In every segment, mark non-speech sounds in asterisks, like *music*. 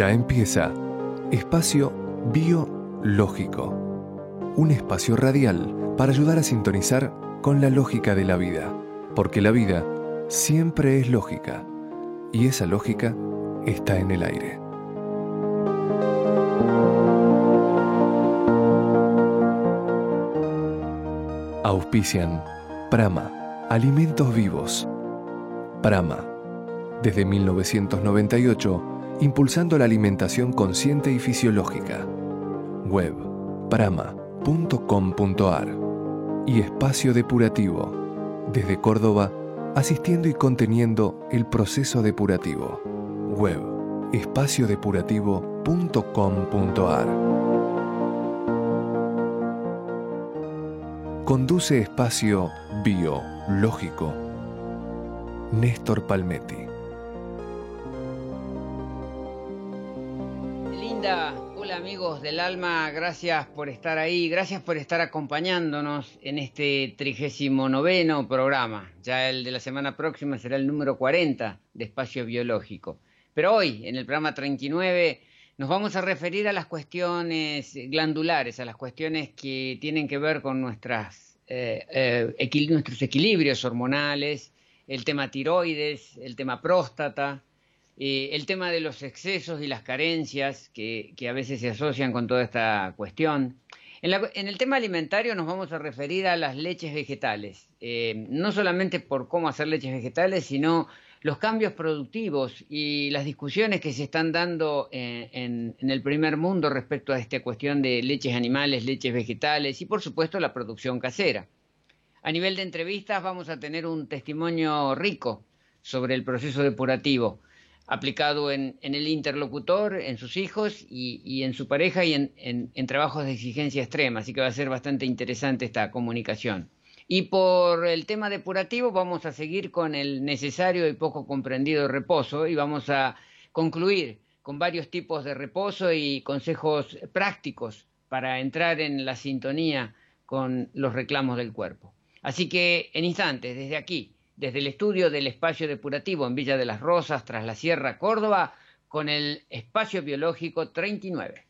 Ya empieza Espacio Biológico, un espacio radial para ayudar a sintonizar con la lógica de la vida, porque la vida siempre es lógica y esa lógica está en el aire. Auspician Prama, Alimentos Vivos. Prama, desde 1998, impulsando la alimentación consciente y fisiológica. Web prama.com.ar y Espacio Depurativo, desde Córdoba, asistiendo y conteniendo el proceso depurativo. Web espaciodepurativo.com.ar Conduce Espacio Biológico Néstor Palmetti. Del alma, gracias por estar ahí, gracias por estar acompañándonos en este trigésimo noveno programa. Ya el de la semana próxima será el número 40 de Espacio Biológico. Pero hoy, en el programa 39, nos vamos a referir a las cuestiones glandulares, a las cuestiones que tienen que ver con nuestras, eh, eh, nuestros equilibrios hormonales, el tema tiroides, el tema próstata, eh, el tema de los excesos y las carencias que, a veces se asocian con toda esta cuestión. En, el tema alimentario nos vamos a referir a las leches vegetales, eh, no solamente por cómo hacer leches vegetales, sino los cambios productivos y las discusiones que se están dando en, en, el primer mundo respecto a esta cuestión de leches animales, leches vegetales y por supuesto la producción casera. A nivel de entrevistas vamos a tener un testimonio rico sobre el proceso depurativo aplicado en, el interlocutor, en sus hijos y, en su pareja y en, trabajos de exigencia extrema. Así que va a ser bastante interesante esta comunicación. Y por el tema depurativo vamos a seguir con el necesario y poco comprendido reposo y vamos a concluir con varios tipos de reposo y consejos prácticos para entrar en la sintonía con los reclamos del cuerpo. Así que en instantes, desde aquí, desde el estudio del espacio depurativo en Villa de las Rosas, tras la Sierra Córdoba, con el espacio biológico 39.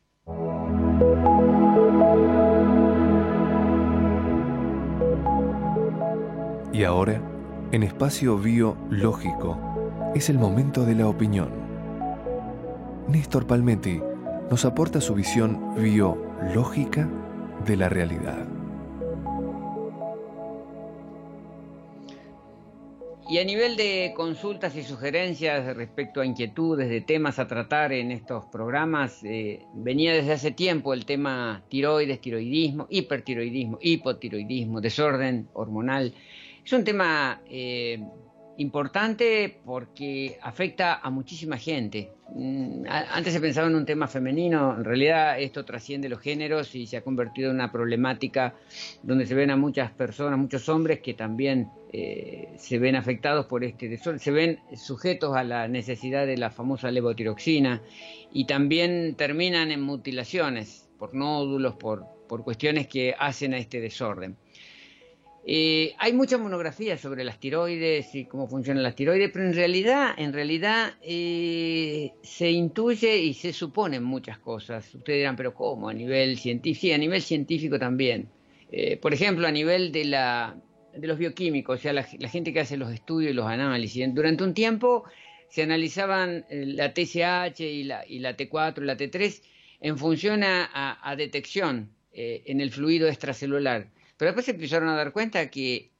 Y ahora, en espacio biológico, es el momento de la opinión. Néstor Palmetti nos aporta su visión biológica de la realidad. Y a nivel de consultas y sugerencias respecto a inquietudes de temas a tratar en estos programas, eh, venía desde hace tiempo el tema tiroides, tiroidismo, hipertiroidismo, hipotiroidismo, desorden hormonal. Es un tema eh, importante porque afecta a muchísima gente. Mm, antes se pensaba en un tema femenino, en realidad esto trasciende los géneros y se ha convertido en una problemática donde se ven a muchas personas, muchos hombres que también eh, se ven afectados por este desorden, se ven sujetos a la necesidad de la famosa levotiroxina y también terminan en mutilaciones por nódulos, por, por cuestiones que hacen a este desorden. Eh, hay muchas monografías sobre las tiroides y cómo funcionan las tiroides, pero en realidad, en realidad eh, se intuye y se suponen muchas cosas. Ustedes dirán, pero ¿cómo? A nivel científico, sí, a nivel científico también. Eh, por ejemplo, a nivel de, la, de los bioquímicos, o sea, la, gente que hace los estudios y los análisis. Durante un tiempo se analizaban la TSH y la, y la T4 y la T3 en función a detección en el fluido extracelular pero después se empezaron a dar cuenta que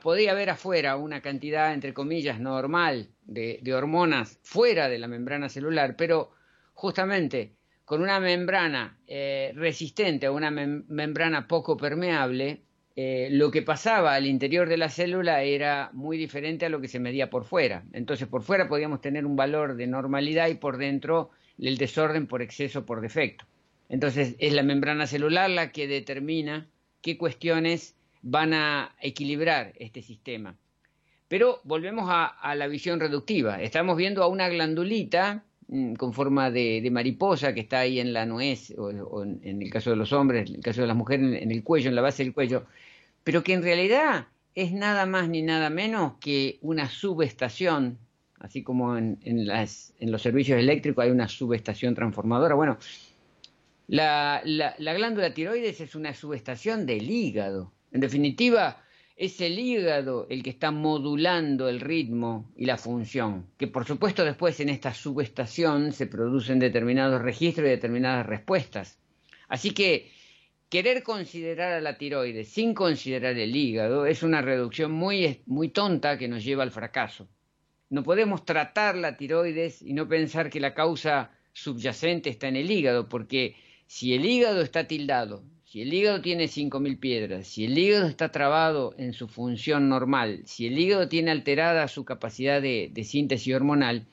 podía haber afuera una cantidad, entre comillas, normal de, hormonas fuera de la membrana celular, pero justamente con una membrana eh, resistente a una membrana poco permeable, eh, lo que pasaba al interior de la célula era muy diferente a lo que se medía por fuera. Entonces, por fuera podíamos tener un valor de normalidad y por dentro el desorden por exceso por defecto. Entonces, es la membrana celular la que determina qué cuestiones van a equilibrar este sistema. Pero volvemos a, la visión reductiva. Estamos viendo a una glandulita mm, con forma de, mariposa que está ahí en la nuez, o, en el caso de los hombres, en el caso de las mujeres, en el cuello, en la base del cuello, pero que en realidad es nada más ni nada menos que una subestación así como en, las, en los servicios eléctricos hay una subestación transformadora. Bueno, la, la, glándula tiroides es una subestación del hígado. En definitiva, es el hígado el que está modulando el ritmo y la función, que por supuesto después en esta subestación se producen determinados registros y determinadas respuestas. Así que querer considerar a la tiroides sin considerar el hígado es una reducción muy, muy tonta que nos lleva al fracaso. No podemos tratar la tiroides y no pensar que la causa subyacente está en el hígado, porque si el hígado está tildado, si el hígado tiene 5.000 piedras, si el hígado está trabado en su función normal, si el hígado tiene alterada su capacidad de, síntesis hormonal,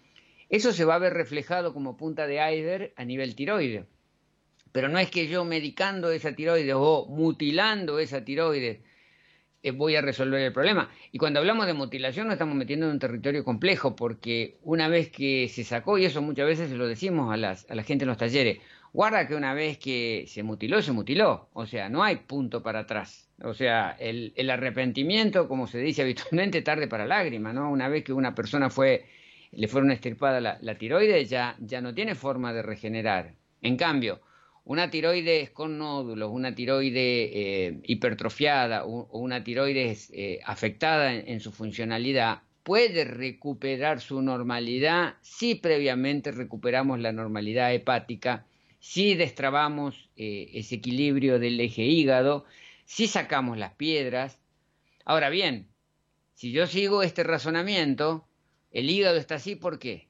eso se va a ver reflejado como punta de iceberg a nivel tiroide. Pero no es que yo medicando esa tiroides o mutilando esa tiroides eh, voy a resolver el problema. Y cuando hablamos de mutilación nos estamos metiendo en un territorio complejo porque una vez que se sacó, y eso muchas veces se lo decimos a, a la gente en los talleres, Guarda que una vez que se mutiló, se mutiló. O sea, no hay punto para atrás. O sea, el, arrepentimiento, como se dice habitualmente, *laughs* tarde para lágrima, ¿no? Una vez que una persona fue, le fueron estirpada la, la tiroides, ya, ya no tiene forma de regenerar. En cambio, una tiroides con nódulos, una tiroides eh, hipertrofiada o, una tiroides eh, afectada en, su funcionalidad puede recuperar su normalidad si previamente recuperamos la normalidad hepática si destrabamos eh, ese equilibrio del eje hígado, si sacamos las piedras. Ahora bien, si yo sigo este razonamiento, el hígado está así, ¿por qué?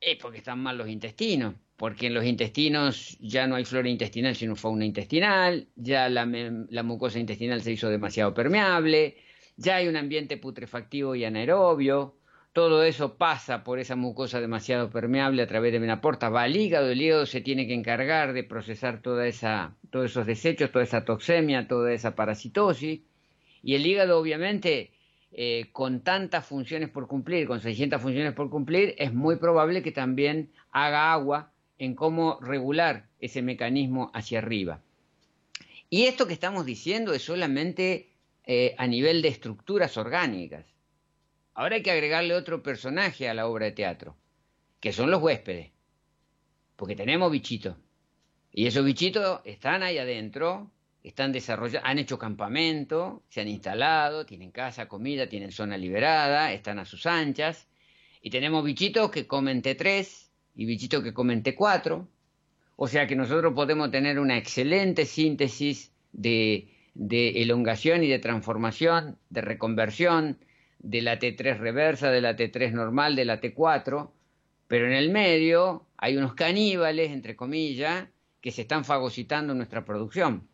Es porque están mal los intestinos, porque en los intestinos ya no hay flora intestinal sino fauna intestinal, ya la, la mucosa intestinal se hizo demasiado permeable, ya hay un ambiente putrefactivo y anaerobio, todo eso pasa por esa mucosa demasiado permeable a través de menaporta, va al hígado, el hígado se tiene que encargar de procesar toda esa, todos esos desechos, toda esa toxemia, toda esa parasitosis, y el hígado obviamente eh, con tantas funciones por cumplir, con 600 funciones por cumplir, es muy probable que también haga agua en cómo regular ese mecanismo hacia arriba. Y esto que estamos diciendo es solamente eh, a nivel de estructuras orgánicas. Ahora hay que agregarle otro personaje a la obra de teatro, que son los huéspedes, porque tenemos bichitos. Y esos bichitos están ahí adentro, están desarrollados, han hecho campamento, se han instalado, tienen casa, comida, tienen zona liberada, están a sus anchas. Y tenemos bichitos que comen T3 y bichitos que comen T4. O sea que nosotros podemos tener una excelente síntesis de, de elongación y de transformación, de reconversión, de la T3 reversa, de la T3 normal, de la T4, pero en el medio hay unos caníbales, entre comillas, que se están fagocitando nuestra producción.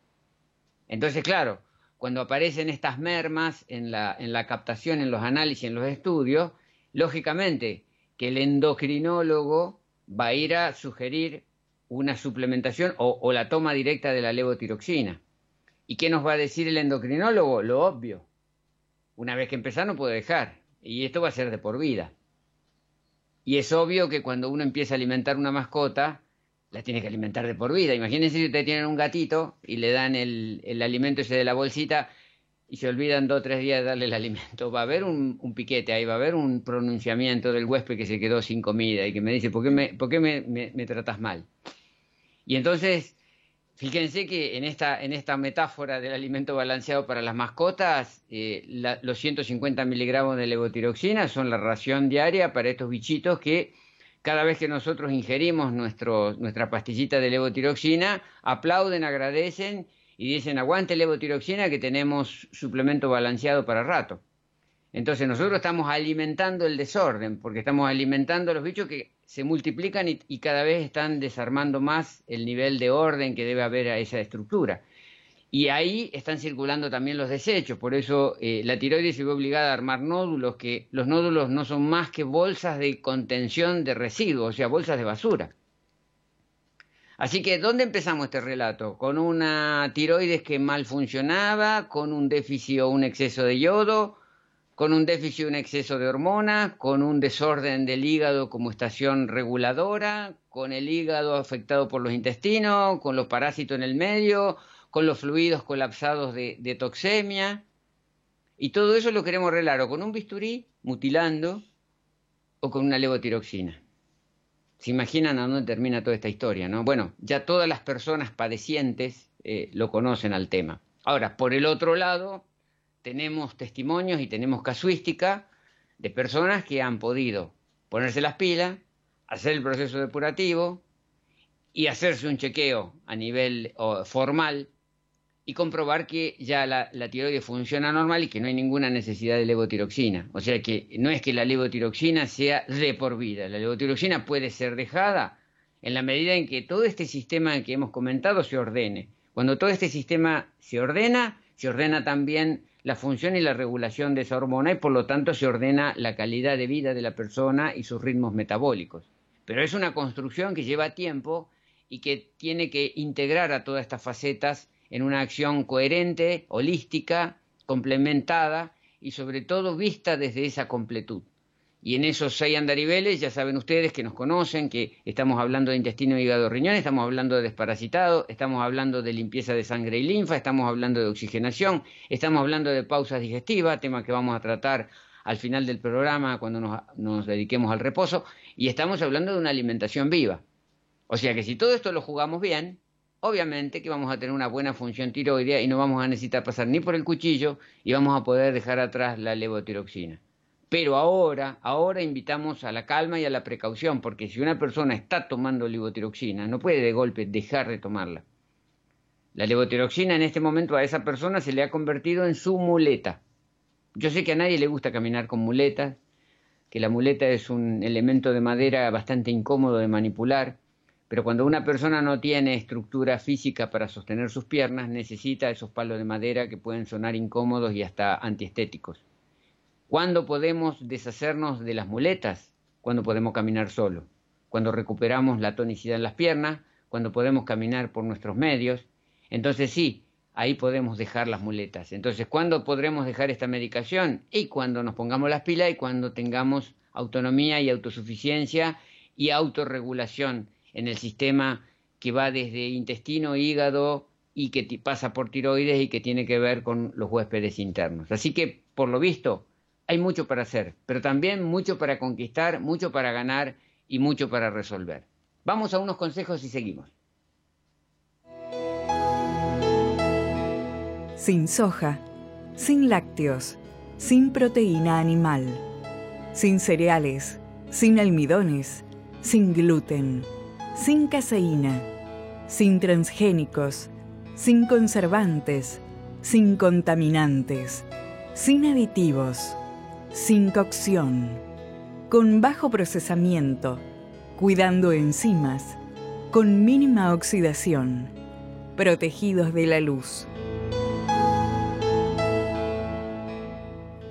Entonces, claro, cuando aparecen estas mermas en la, en la captación, en los análisis, en los estudios, lógicamente que el endocrinólogo va a ir a sugerir una suplementación o, o la toma directa de la levotiroxina. ¿Y qué nos va a decir el endocrinólogo? Lo obvio una vez que empezar no puede dejar. Y esto va a ser de por vida. Y es obvio que cuando uno empieza a alimentar una mascota, la tiene que alimentar de por vida. Imagínense si ustedes tienen un gatito y le dan el, alimento ese de la bolsita y se olvidan dos o tres días de darle el alimento. Va a haber un, piquete ahí, va a haber un pronunciamiento del huésped que se quedó sin comida y que me dice, ¿por qué por qué me, me tratas mal? Y entonces Fíjense que en esta, en esta metáfora del alimento balanceado para las mascotas, eh, los 150 miligramos de levotiroxina son la ración diaria para estos bichitos que cada vez que nosotros ingerimos nuestro, nuestra pastillita de levotiroxina, aplauden, agradecen y dicen aguante levotiroxina que tenemos suplemento balanceado para rato. Entonces nosotros estamos alimentando el desorden, porque estamos alimentando a los bichos que se multiplican y, cada vez están desarmando más el nivel de orden que debe haber a esa estructura. Y ahí están circulando también los desechos, por eso eh, la tiroides se ve obligada a armar nódulos, que los nódulos no son más que bolsas de contención de residuos, o sea, bolsas de basura. Así que, ¿dónde empezamos este relato? Con una tiroides que mal funcionaba, con un déficit o un exceso de yodo, con un déficit o un exceso de hormonas, con un desorden del hígado como estación reguladora, con el hígado afectado por los intestinos, con los parásitos en el medio, con los fluidos colapsados de, toxemia. Y todo eso lo queremos arreglar o con un bisturí, mutilando, o con una levotiroxina. ¿Se imaginan a dónde termina toda esta historia? ¿no? Bueno, ya todas las personas padecientes eh, lo conocen al tema. Ahora, por el otro lado, tenemos testimonios y tenemos casuística de personas que han podido ponerse las pilas, hacer el proceso depurativo y hacerse un chequeo a nivel formal y comprobar que ya la, tiroides funciona normal y que no hay ninguna necesidad de levotiroxina. O sea que no es que la levotiroxina sea de por vida. La levotiroxina puede ser dejada en la medida en que todo este sistema que hemos comentado se ordene. Cuando todo este sistema se ordena, se ordena también la función y la regulación de esa hormona y por lo tanto se ordena la calidad de vida de la persona y sus ritmos metabólicos. Pero es una construcción que lleva tiempo y que tiene que integrar a todas estas facetas en una acción coherente, holística, complementada y sobre todo vista desde esa completud. Y en esos seis andariveles ya saben ustedes que nos conocen, que estamos hablando de intestino, hígado, riñón, estamos hablando de desparasitado, estamos hablando de limpieza de sangre y linfa, estamos hablando de oxigenación, estamos hablando de pausas digestivas, tema que vamos a tratar al final del programa cuando nos, nos dediquemos al reposo, y estamos hablando de una alimentación viva. O sea que si todo esto lo jugamos bien, obviamente que vamos a tener una buena función tiroidea y no vamos a necesitar pasar ni por el cuchillo y vamos a poder dejar atrás la levotiroxina. Pero ahora, ahora invitamos a la calma y a la precaución, porque si una persona está tomando levotiroxina, no puede de golpe dejar de tomarla. La levotiroxina en este momento a esa persona se le ha convertido en su muleta. Yo sé que a nadie le gusta caminar con muletas, que la muleta es un elemento de madera bastante incómodo de manipular, pero cuando una persona no tiene estructura física para sostener sus piernas, necesita esos palos de madera que pueden sonar incómodos y hasta antiestéticos. ¿Cuándo podemos deshacernos de las muletas? Cuando podemos caminar solo, cuando recuperamos la tonicidad en las piernas, cuando podemos caminar por nuestros medios. Entonces sí, ahí podemos dejar las muletas. Entonces, ¿cuándo podremos dejar esta medicación? Y cuando nos pongamos las pilas y cuando tengamos autonomía y autosuficiencia y autorregulación en el sistema que va desde intestino, hígado y que pasa por tiroides y que tiene que ver con los huéspedes internos. Así que, por lo visto, hay mucho para hacer, pero también mucho para conquistar, mucho para ganar y mucho para resolver. Vamos a unos consejos y seguimos. Sin soja, sin lácteos, sin proteína animal, sin cereales, sin almidones, sin gluten sin caseína, sin transgénicos, sin conservantes, sin contaminantes, sin aditivos, sin cocción, con bajo procesamiento, cuidando enzimas, con mínima oxidación, protegidos de la luz.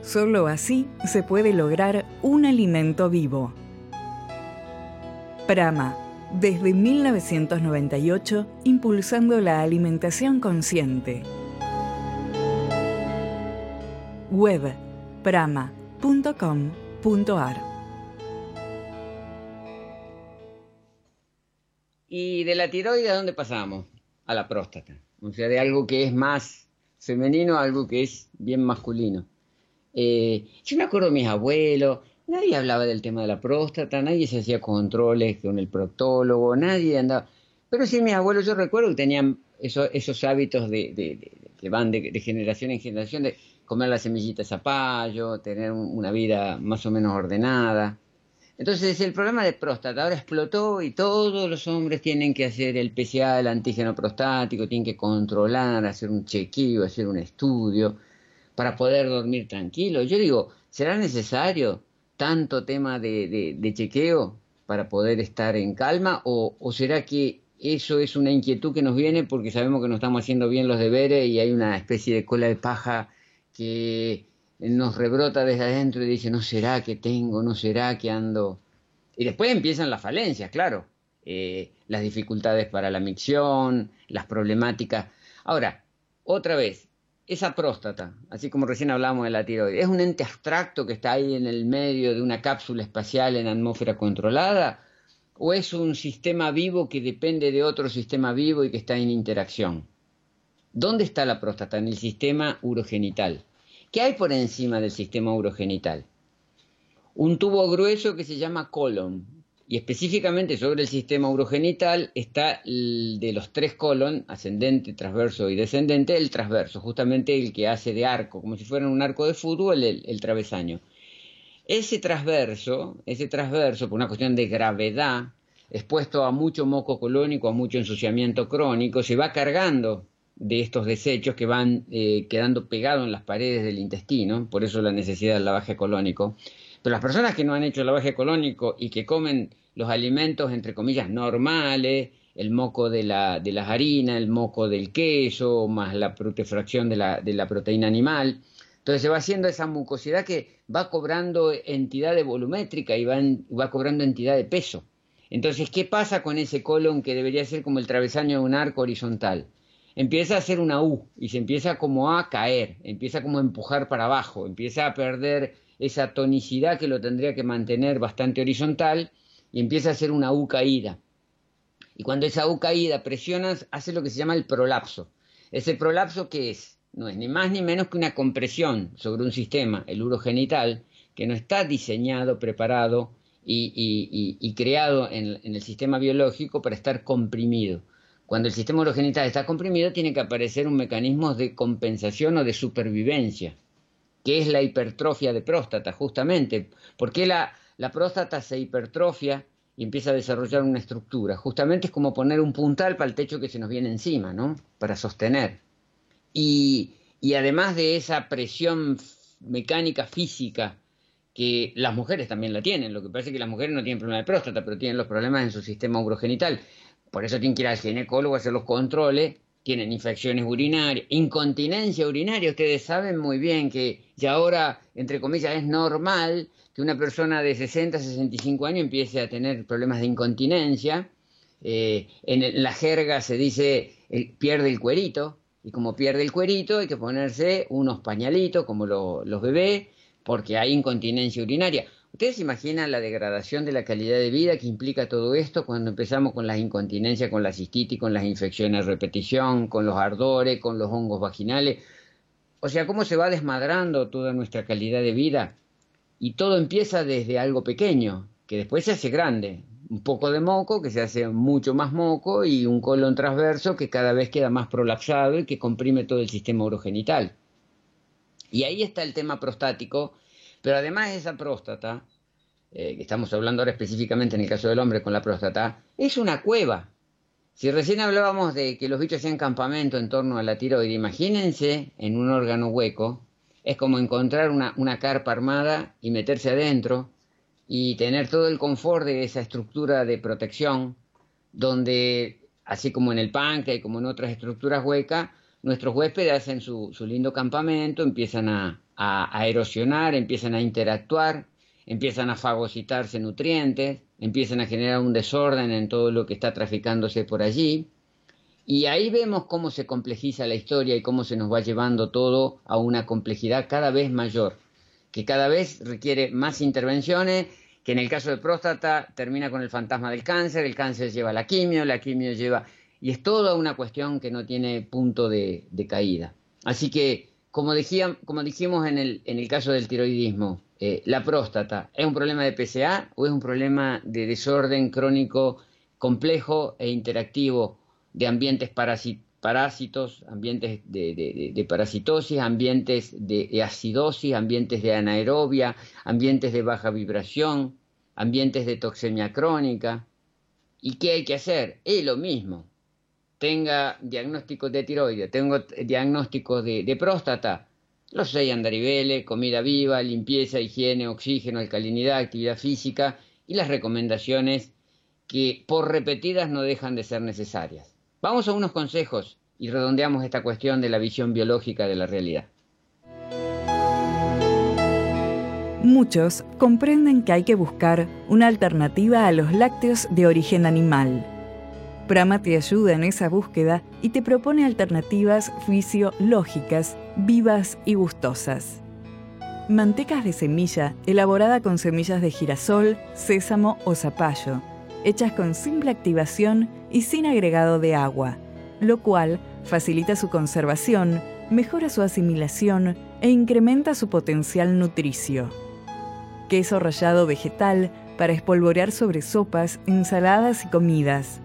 Solo así se puede lograr un alimento vivo. Prama. Desde 1998 impulsando la alimentación consciente. Web Y de la tiroides, ¿a dónde pasamos? A la próstata. O sea, de algo que es más femenino a algo que es bien masculino. Eh, yo me acuerdo de mis abuelos, Nadie hablaba del tema de la próstata, nadie se hacía controles con el proctólogo, nadie andaba. Pero sí, mis abuelos, yo recuerdo que tenían esos, hábitos de, que van de, generación en generación, comer las semillitas a zapallo, tener una vida más o menos ordenada. Entonces el problema de próstata ahora explotó y todos los hombres tienen que hacer el PCA, el antígeno prostático, tienen que controlar, hacer un chequeo, hacer un estudio para poder dormir tranquilo. Yo digo, ¿será necesario tanto tema de, chequeo para poder estar en calma o, será que eso es una inquietud que nos viene porque sabemos que no estamos haciendo bien los deberes y hay una especie de cola de paja que nos rebrota desde adentro y dice, no será que tengo, no será que ando. Y después empiezan las falencias, claro, eh, las dificultades para la micción, las problemáticas. Ahora, otra vez, esa próstata, así como recién hablamos de la tiroides, ¿es un ente abstracto que está ahí en el medio de una cápsula espacial en atmósfera controlada? ¿O es un sistema vivo que depende de otro sistema vivo y que está en interacción? ¿Dónde está la próstata? En el sistema urogenital. ¿Qué hay por encima del sistema urogenital? un tubo grueso que se llama colon. Y específicamente sobre el sistema urogenital está el de los tres colon, ascendente, transverso y descendente, el transverso, justamente el que hace de arco, como si fuera un arco de fútbol, el, el travesaño. Ese transverso, ese transverso, por una cuestión de gravedad, expuesto a mucho moco colónico, a mucho ensuciamiento crónico, se va cargando de estos desechos que van eh, quedando pegados en las paredes del intestino, por eso la necesidad del lavaje colónico. Pero las personas que no han hecho lavaje colónico y que comen los alimentos, entre comillas, normales, el moco de, la, de las harinas, el moco del queso, más la protefracción de la, de la proteína animal, entonces se va haciendo esa mucosidad que va cobrando entidad de volumétrica y va, va cobrando entidad de peso. Entonces, ¿qué pasa con ese colon que debería ser como el travesaño de un arco horizontal? Empieza a hacer una U y se empieza como a caer, empieza como a empujar para abajo, empieza a perder esa tonicidad que lo tendría que mantener bastante horizontal y empieza a hacer una U caída. Y cuando esa U caída presionas, hace lo que se llama el prolapso. Ese prolapso que es, no es ni más ni menos que una compresión sobre un sistema, el urogenital, que no está diseñado, preparado y, creado en, el sistema biológico para estar comprimido. Cuando el sistema urogenital está comprimido, tiene que aparecer un mecanismo de compensación o de supervivencia, que es la hipertrofia de próstata, justamente. porque la, la próstata se hipertrofia y empieza a desarrollar una estructura? Justamente es como poner un puntal para el techo que se nos viene encima, ¿no? Para sostener. Y, además de esa presión mecánica física que las mujeres también la tienen. Lo que es que las mujeres no tienen problema de próstata, pero tienen los problemas en su sistema urogenital. Por eso tienen que ir al ginecólogo a hacer los controles, tienen infecciones urinarias, incontinencia urinaria. Ustedes saben muy bien que ya ahora, entre comillas, es normal que una persona de 60, 65 años empiece a tener problemas de incontinencia. Eh, en la jerga se dice pierde el cuerito, y como pierde el cuerito hay que ponerse unos pañalitos como los bebés porque hay incontinencia urinaria. ¿Ustedes imaginan la degradación de la calidad de vida que implica todo esto cuando empezamos con las incontinencias, con la cistitis, con las infecciones de repetición, con los ardores, con los hongos vaginales? O sea, cómo se va desmadrando toda nuestra calidad de vida. Y todo empieza desde algo pequeño, que después se hace grande. Un poco de moco, que se hace mucho más moco, y un colon transverso que cada vez queda más prolapsado y que comprime todo el sistema urogenital. Y ahí está el tema prostático, pero además esa próstata, eh, que estamos hablando ahora específicamente en el caso del hombre con la próstata, es una cueva. Si recién hablábamos de que los bichos hacían campamento en torno a la tiroide, imagínense en un órgano hueco, es como encontrar una, una carpa armada y meterse adentro y tener todo el confort de esa estructura de protección, donde, así como en el páncreas y como en otras estructuras huecas, nuestros huéspedes hacen su, lindo campamento, empiezan a, erosionar, empiezan a interactuar, empiezan a fagocitarse nutrientes, empiezan a generar un desorden en todo lo que está traficándose por allí. Y ahí vemos cómo se complejiza la historia y cómo se nos va llevando todo a una complejidad cada vez mayor, que cada vez requiere más intervenciones, que en el caso de próstata termina con el fantasma del cáncer, el cáncer lleva la quimio, la quimio lleva y es toda una cuestión que no tiene punto de, caída. Así que, como, como dijimos en el, en el, caso del tiroidismo, eh, la próstata, ¿es un problema de PCA o es un problema de desorden crónico complejo e interactivo de ambientes parásitos, ambientes de, parasitosis, ambientes de acidosis, ambientes de anaerobia, ambientes de baja vibración, ambientes de toxemia crónica? ¿Y qué hay que hacer? Es lo mismo tenga diagnóstico de tiroides, tengo diagnóstico de, próstata, los seis andariveles, comida viva, limpieza, higiene, oxígeno, alcalinidad, actividad física y las recomendaciones que por repetidas no dejan de ser necesarias. Vamos a unos consejos y redondeamos esta cuestión de la visión biológica de la realidad. Muchos comprenden que hay que buscar una alternativa a los lácteos de origen animal Prama te ayuda en esa búsqueda y te propone alternativas fisiológicas, vivas y gustosas. Mantecas de semilla elaborada con semillas de girasol, sésamo o zapallo, hechas con simple activación y sin agregado de agua, lo cual facilita su conservación, mejora su asimilación e incrementa su potencial nutricio. queso rallado vegetal para espolvorear sobre sopas, ensaladas y comidas.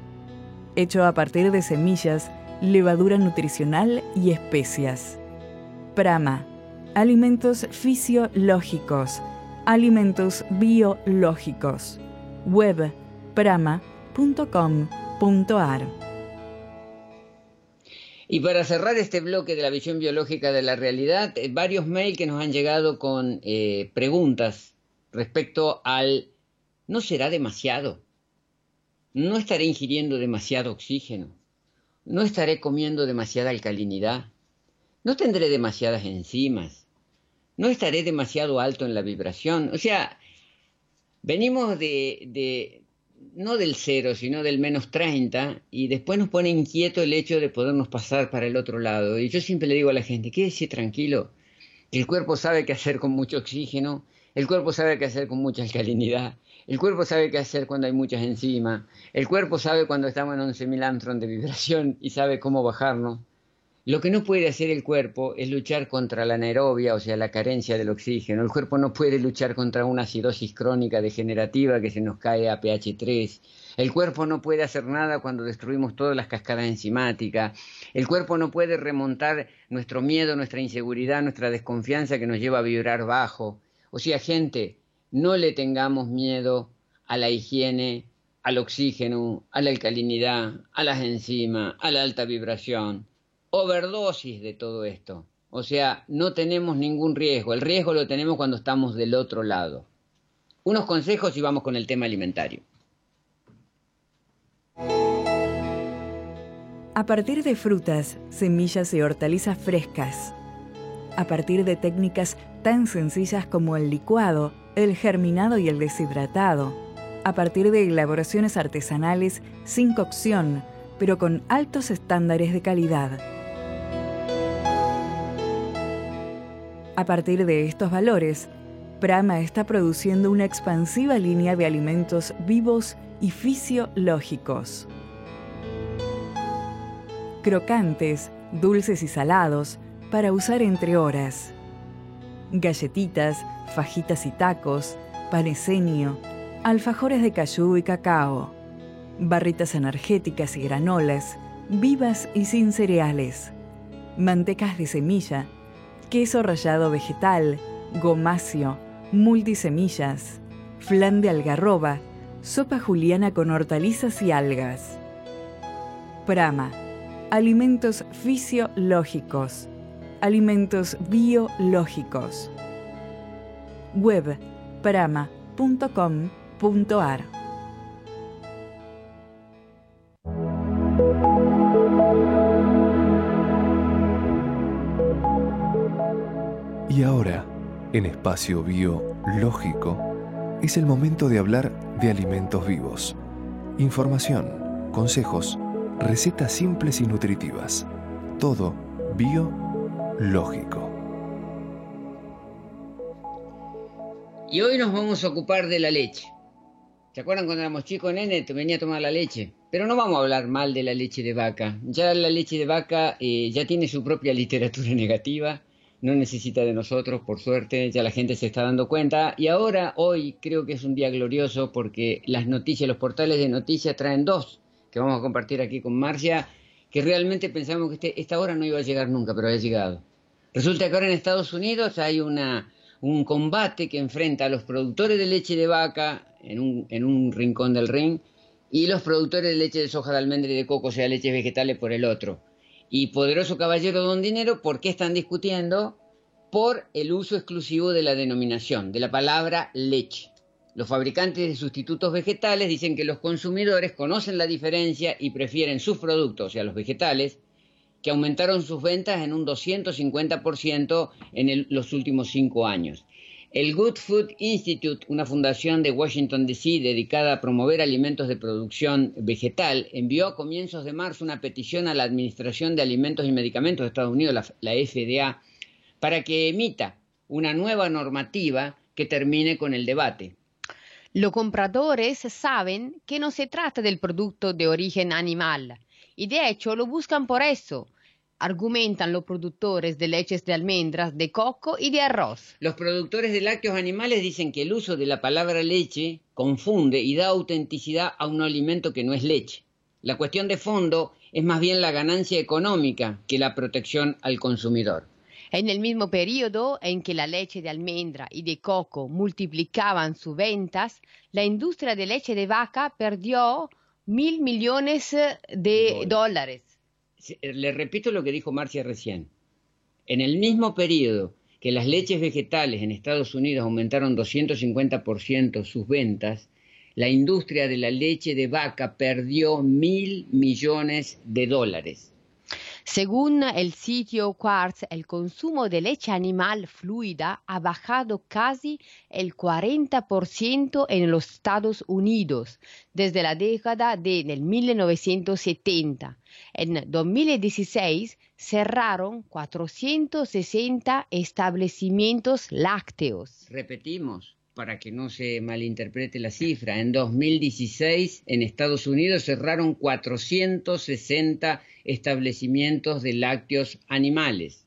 Hecho a partir de semillas, levadura nutricional y especias. Prama, alimentos fisiológicos, alimentos biológicos. Web prama.com.ar y para cerrar este bloque de la visión biológica de la realidad, eh, varios mails que nos han llegado con eh, preguntas respecto al ¿no será demasiado? ¿No estaré ingiriendo demasiado oxígeno? ¿No estaré comiendo demasiada alcalinidad? ¿No tendré demasiadas enzimas? ¿No estaré demasiado alto en la vibración? O sea, venimos de, no del cero, sino del menos 30, y después nos pone inquieto el hecho de podernos pasar para el otro lado. Y yo siempre le digo a la gente, quédese tranquilo, el cuerpo sabe qué hacer con mucho oxígeno, el cuerpo sabe qué hacer con mucha alcalinidad, el cuerpo sabe qué hacer cuando hay muchas enzimas, el cuerpo sabe cuando estamos en 11.000 antron de vibración y sabe cómo bajarnos. Lo que no puede hacer el cuerpo es luchar contra la anaerobia, o sea, la carencia del oxígeno. El cuerpo no puede luchar contra una acidosis crónica degenerativa que se nos cae a pH 3. El cuerpo no puede hacer nada cuando destruimos todas las cascadas enzimáticas. El cuerpo no puede remontar nuestro miedo, nuestra inseguridad, nuestra desconfianza que nos lleva a vibrar bajo. O sea, gente, no le tengamos miedo a la higiene, al oxígeno, a la alcalinidad, a las enzimas, a la alta vibración overdosis de todo esto. O sea, no tenemos ningún riesgo. El riesgo lo tenemos cuando estamos del otro lado. Unos consejos y vamos con el tema alimentario. A partir de frutas, semillas y hortalizas frescas. A partir de técnicas tan sencillas como el licuado, el germinado y el deshidratado. A partir de elaboraciones artesanales sin cocción, pero con altos estándares de calidad A partir de estos valores, Prama está produciendo una expansiva línea de alimentos vivos y fisiológicos. Crocantes, dulces y salados para usar entre horas. Galletitas, fajitas y tacos, panesenio, alfajores de cayú y cacao, barritas energéticas y granolas, vivas y sin cereales, mantecas de semilla, queso rallado vegetal, gomacio, multisemillas, flan de algarroba, sopa juliana con hortalizas y algas. Prama, alimentos fisiológicos, alimentos biológicos. Web prama.com.ar Y ahora, en espacio biológico, es el momento de hablar de alimentos vivos. Información, consejos, recetas simples y nutritivas. Todo biológico. Y hoy nos vamos a ocupar de la leche. ¿Se acuerdan cuando éramos chicos, nene? Venía a tomar la leche. Pero no vamos a hablar mal de la leche de vaca. Ya la leche de vaca eh, ya tiene su propia *laughs* literatura negativa no necesita de nosotros, por suerte, ya la gente se está dando cuenta. Y ahora, hoy, creo que es un día glorioso porque las noticias, los portales de noticias traen dos que vamos a compartir aquí con Marcia, que realmente pensamos que este, esta hora no iba a llegar nunca, pero ha llegado. Resulta que ahora en Estados Unidos hay una, un combate que enfrenta a los productores de leche de vaca en un, en un rincón del ring y los productores de leche de soja de almendra y de coco, o sea, leches vegetales por el otro y Poderoso Caballero Don Dinero, ¿por qué están discutiendo? Por el uso exclusivo de la denominación, de la palabra leche. Los fabricantes de sustitutos vegetales dicen que los consumidores conocen la diferencia y prefieren sus productos, o sea, los vegetales, que aumentaron sus ventas en un 250% en los últimos cinco años. El Good Food Institute, una fundación de Washington, D.C. dedicada a promover alimentos de producción vegetal, envió a comienzos de marzo una petición a la Administración de Alimentos y Medicamentos de Estados Unidos, la, FDA, para que emita una nueva normativa que termine con el debate. Los compradores saben que no se trata del producto de origen animal y de hecho lo buscan por eso, argumentan los productores de leches de almendras, de coco y de arroz. Los productores de lácteos animales dicen que el uso de la palabra leche confunde y da autenticidad a un alimento que no es leche. La cuestión de fondo es más bien la ganancia económica que la protección al consumidor. En el mismo periodo en que la leche de almendra y de coco multiplicaban sus ventas, la industria de leche de vaca perdió mil millones de dólares. Le repito lo que dijo Marcia recién. En el mismo periodo que las leches vegetales en Estados Unidos aumentaron 250% sus ventas, la industria de la leche de vaca perdió mil millones de dólares. Según el sitio Quartz, el consumo de leche animal fluida ha bajado casi el 40% en los Estados Unidos desde la década de 1970. En 2016 cerraron 460 establecimientos lácteos. Repetimos, para que no se malinterprete la cifra, en 2016 en Estados Unidos cerraron 460 establecimientos de lácteos animales.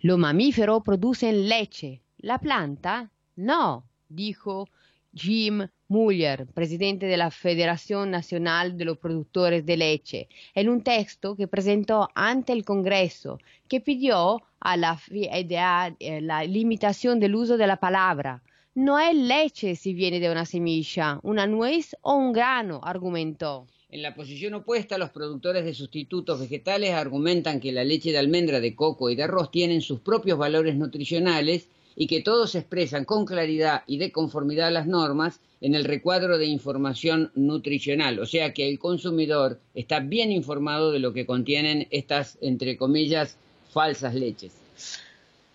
Los mamíferos producen leche, la planta no, dijo Jim Muller, presidente de la Federación Nacional de los Productores de Leche, en un texto que presentó ante el Congreso, que pidió a la, eh, la limitación del uso de la palabra. No es leche si viene de una semilla, una nuez o un grano, argumentó. En la posición opuesta, los productores de sustitutos vegetales argumentan que la leche de almendra, de coco y de arroz tienen sus propios valores nutricionales y que todos expresan con claridad y de conformidad a las normas en el recuadro de información nutricional, o sea que el consumidor está bien informado de lo que contienen estas, entre comillas, falsas leches.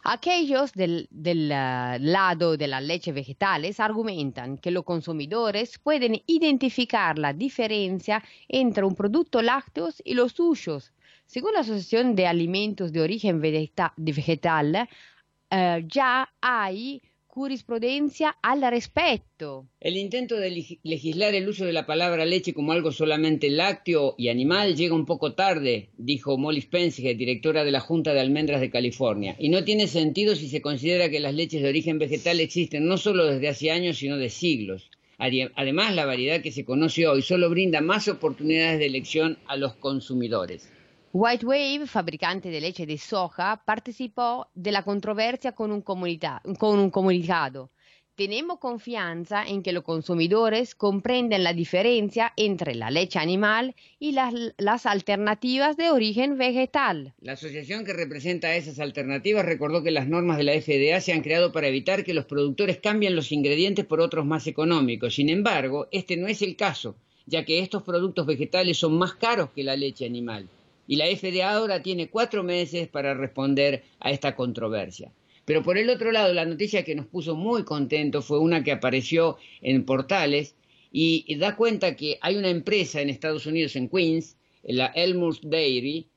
Aquellos del, ah, lado de las leches vegetales argumentan que los consumidores pueden identificar la diferencia entre un producto lácteo y los suyos. Según la Asociación de Alimentos de Origen Vegetal, eh, ya hay jurisprudencia al respecto. El intento de legislar el uso de la palabra leche como algo solamente lácteo y animal llega un poco tarde, dijo Molly Spencer, directora de la Junta de Almendras de California, y no tiene sentido si se considera que las leches de origen vegetal existen no solo desde hace años, sino de siglos. Además, la variedad que se conoce hoy solo brinda más oportunidades de elección a los consumidores. White Wave, fabricante de leche de soja, participó de la controversia con un, con un comunicado. Tenemos confianza en que los consumidores comprenden la diferencia entre la leche animal y las, las, alternativas de origen vegetal. La asociación que representa esas alternativas recordó que las normas de la FDA se han creado para evitar que los productores cambien los ingredientes por otros más económicos. Sin embargo, este no es el caso, ya que estos productos vegetales son más caros que la leche animal y la FDA ahora tiene cuatro meses para responder a esta controversia. Pero por el otro lado, la noticia que nos puso muy contentos fue una que apareció en portales y, da cuenta que hay una empresa en Estados Unidos, en Queens, la Elmer's Dairy,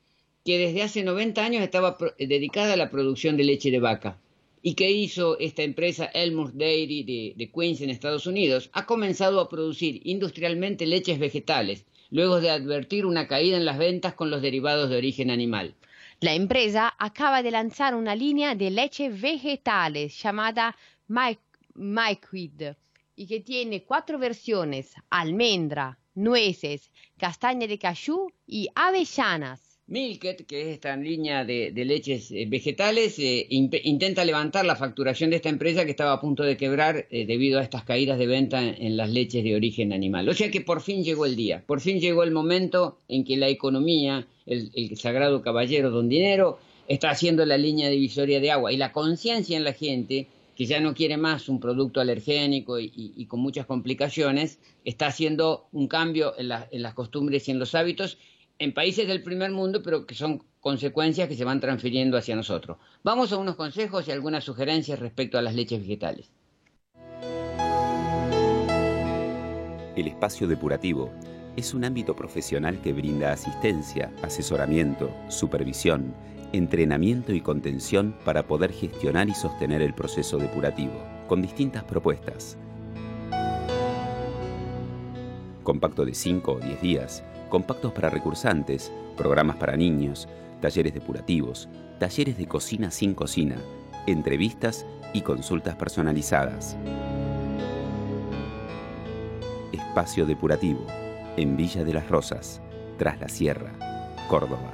que desde hace 90 años estaba dedicada a la producción de leche de vaca. ¿Y qué hizo esta empresa Elmer's Dairy de Queens en Estados Unidos? Ha comenzado a producir industrialmente leches vegetales luego de advertir una caída en las ventas con los derivados de origen animal. La empresa acaba de lanzar una línea de leche vegetales llamada MyQuid y que tiene cuatro versiones, almendra, nueces, castaña de cashew y avellanas. Milket, que es esta línea de, leches eh, vegetales, eh, intenta levantar la facturación de esta empresa que estaba a punto de quebrar eh, debido a estas caídas de venta en, las leches de origen animal. O sea que por fin llegó el día, por fin llegó el momento en que la economía, el, sagrado caballero don dinero, está haciendo la línea divisoria de agua y la conciencia en la gente que ya no quiere más un producto alergénico y, con muchas complicaciones, está haciendo un cambio en las costumbres y en los hábitos en países del primer mundo, pero que son consecuencias que se van transfiriendo hacia nosotros. Vamos a unos consejos y algunas sugerencias respecto a las leches vegetales. El espacio depurativo es un ámbito profesional que brinda asistencia, asesoramiento, supervisión, entrenamiento y contención para poder gestionar y sostener el proceso depurativo, con distintas propuestas. Compacto de 5 o 10 días compactos para recursantes, programas para niños, talleres depurativos, talleres de cocina sin cocina, entrevistas y consultas personalizadas. Espacio Depurativo, en Villa de las Rosas, tras la Sierra, Córdoba.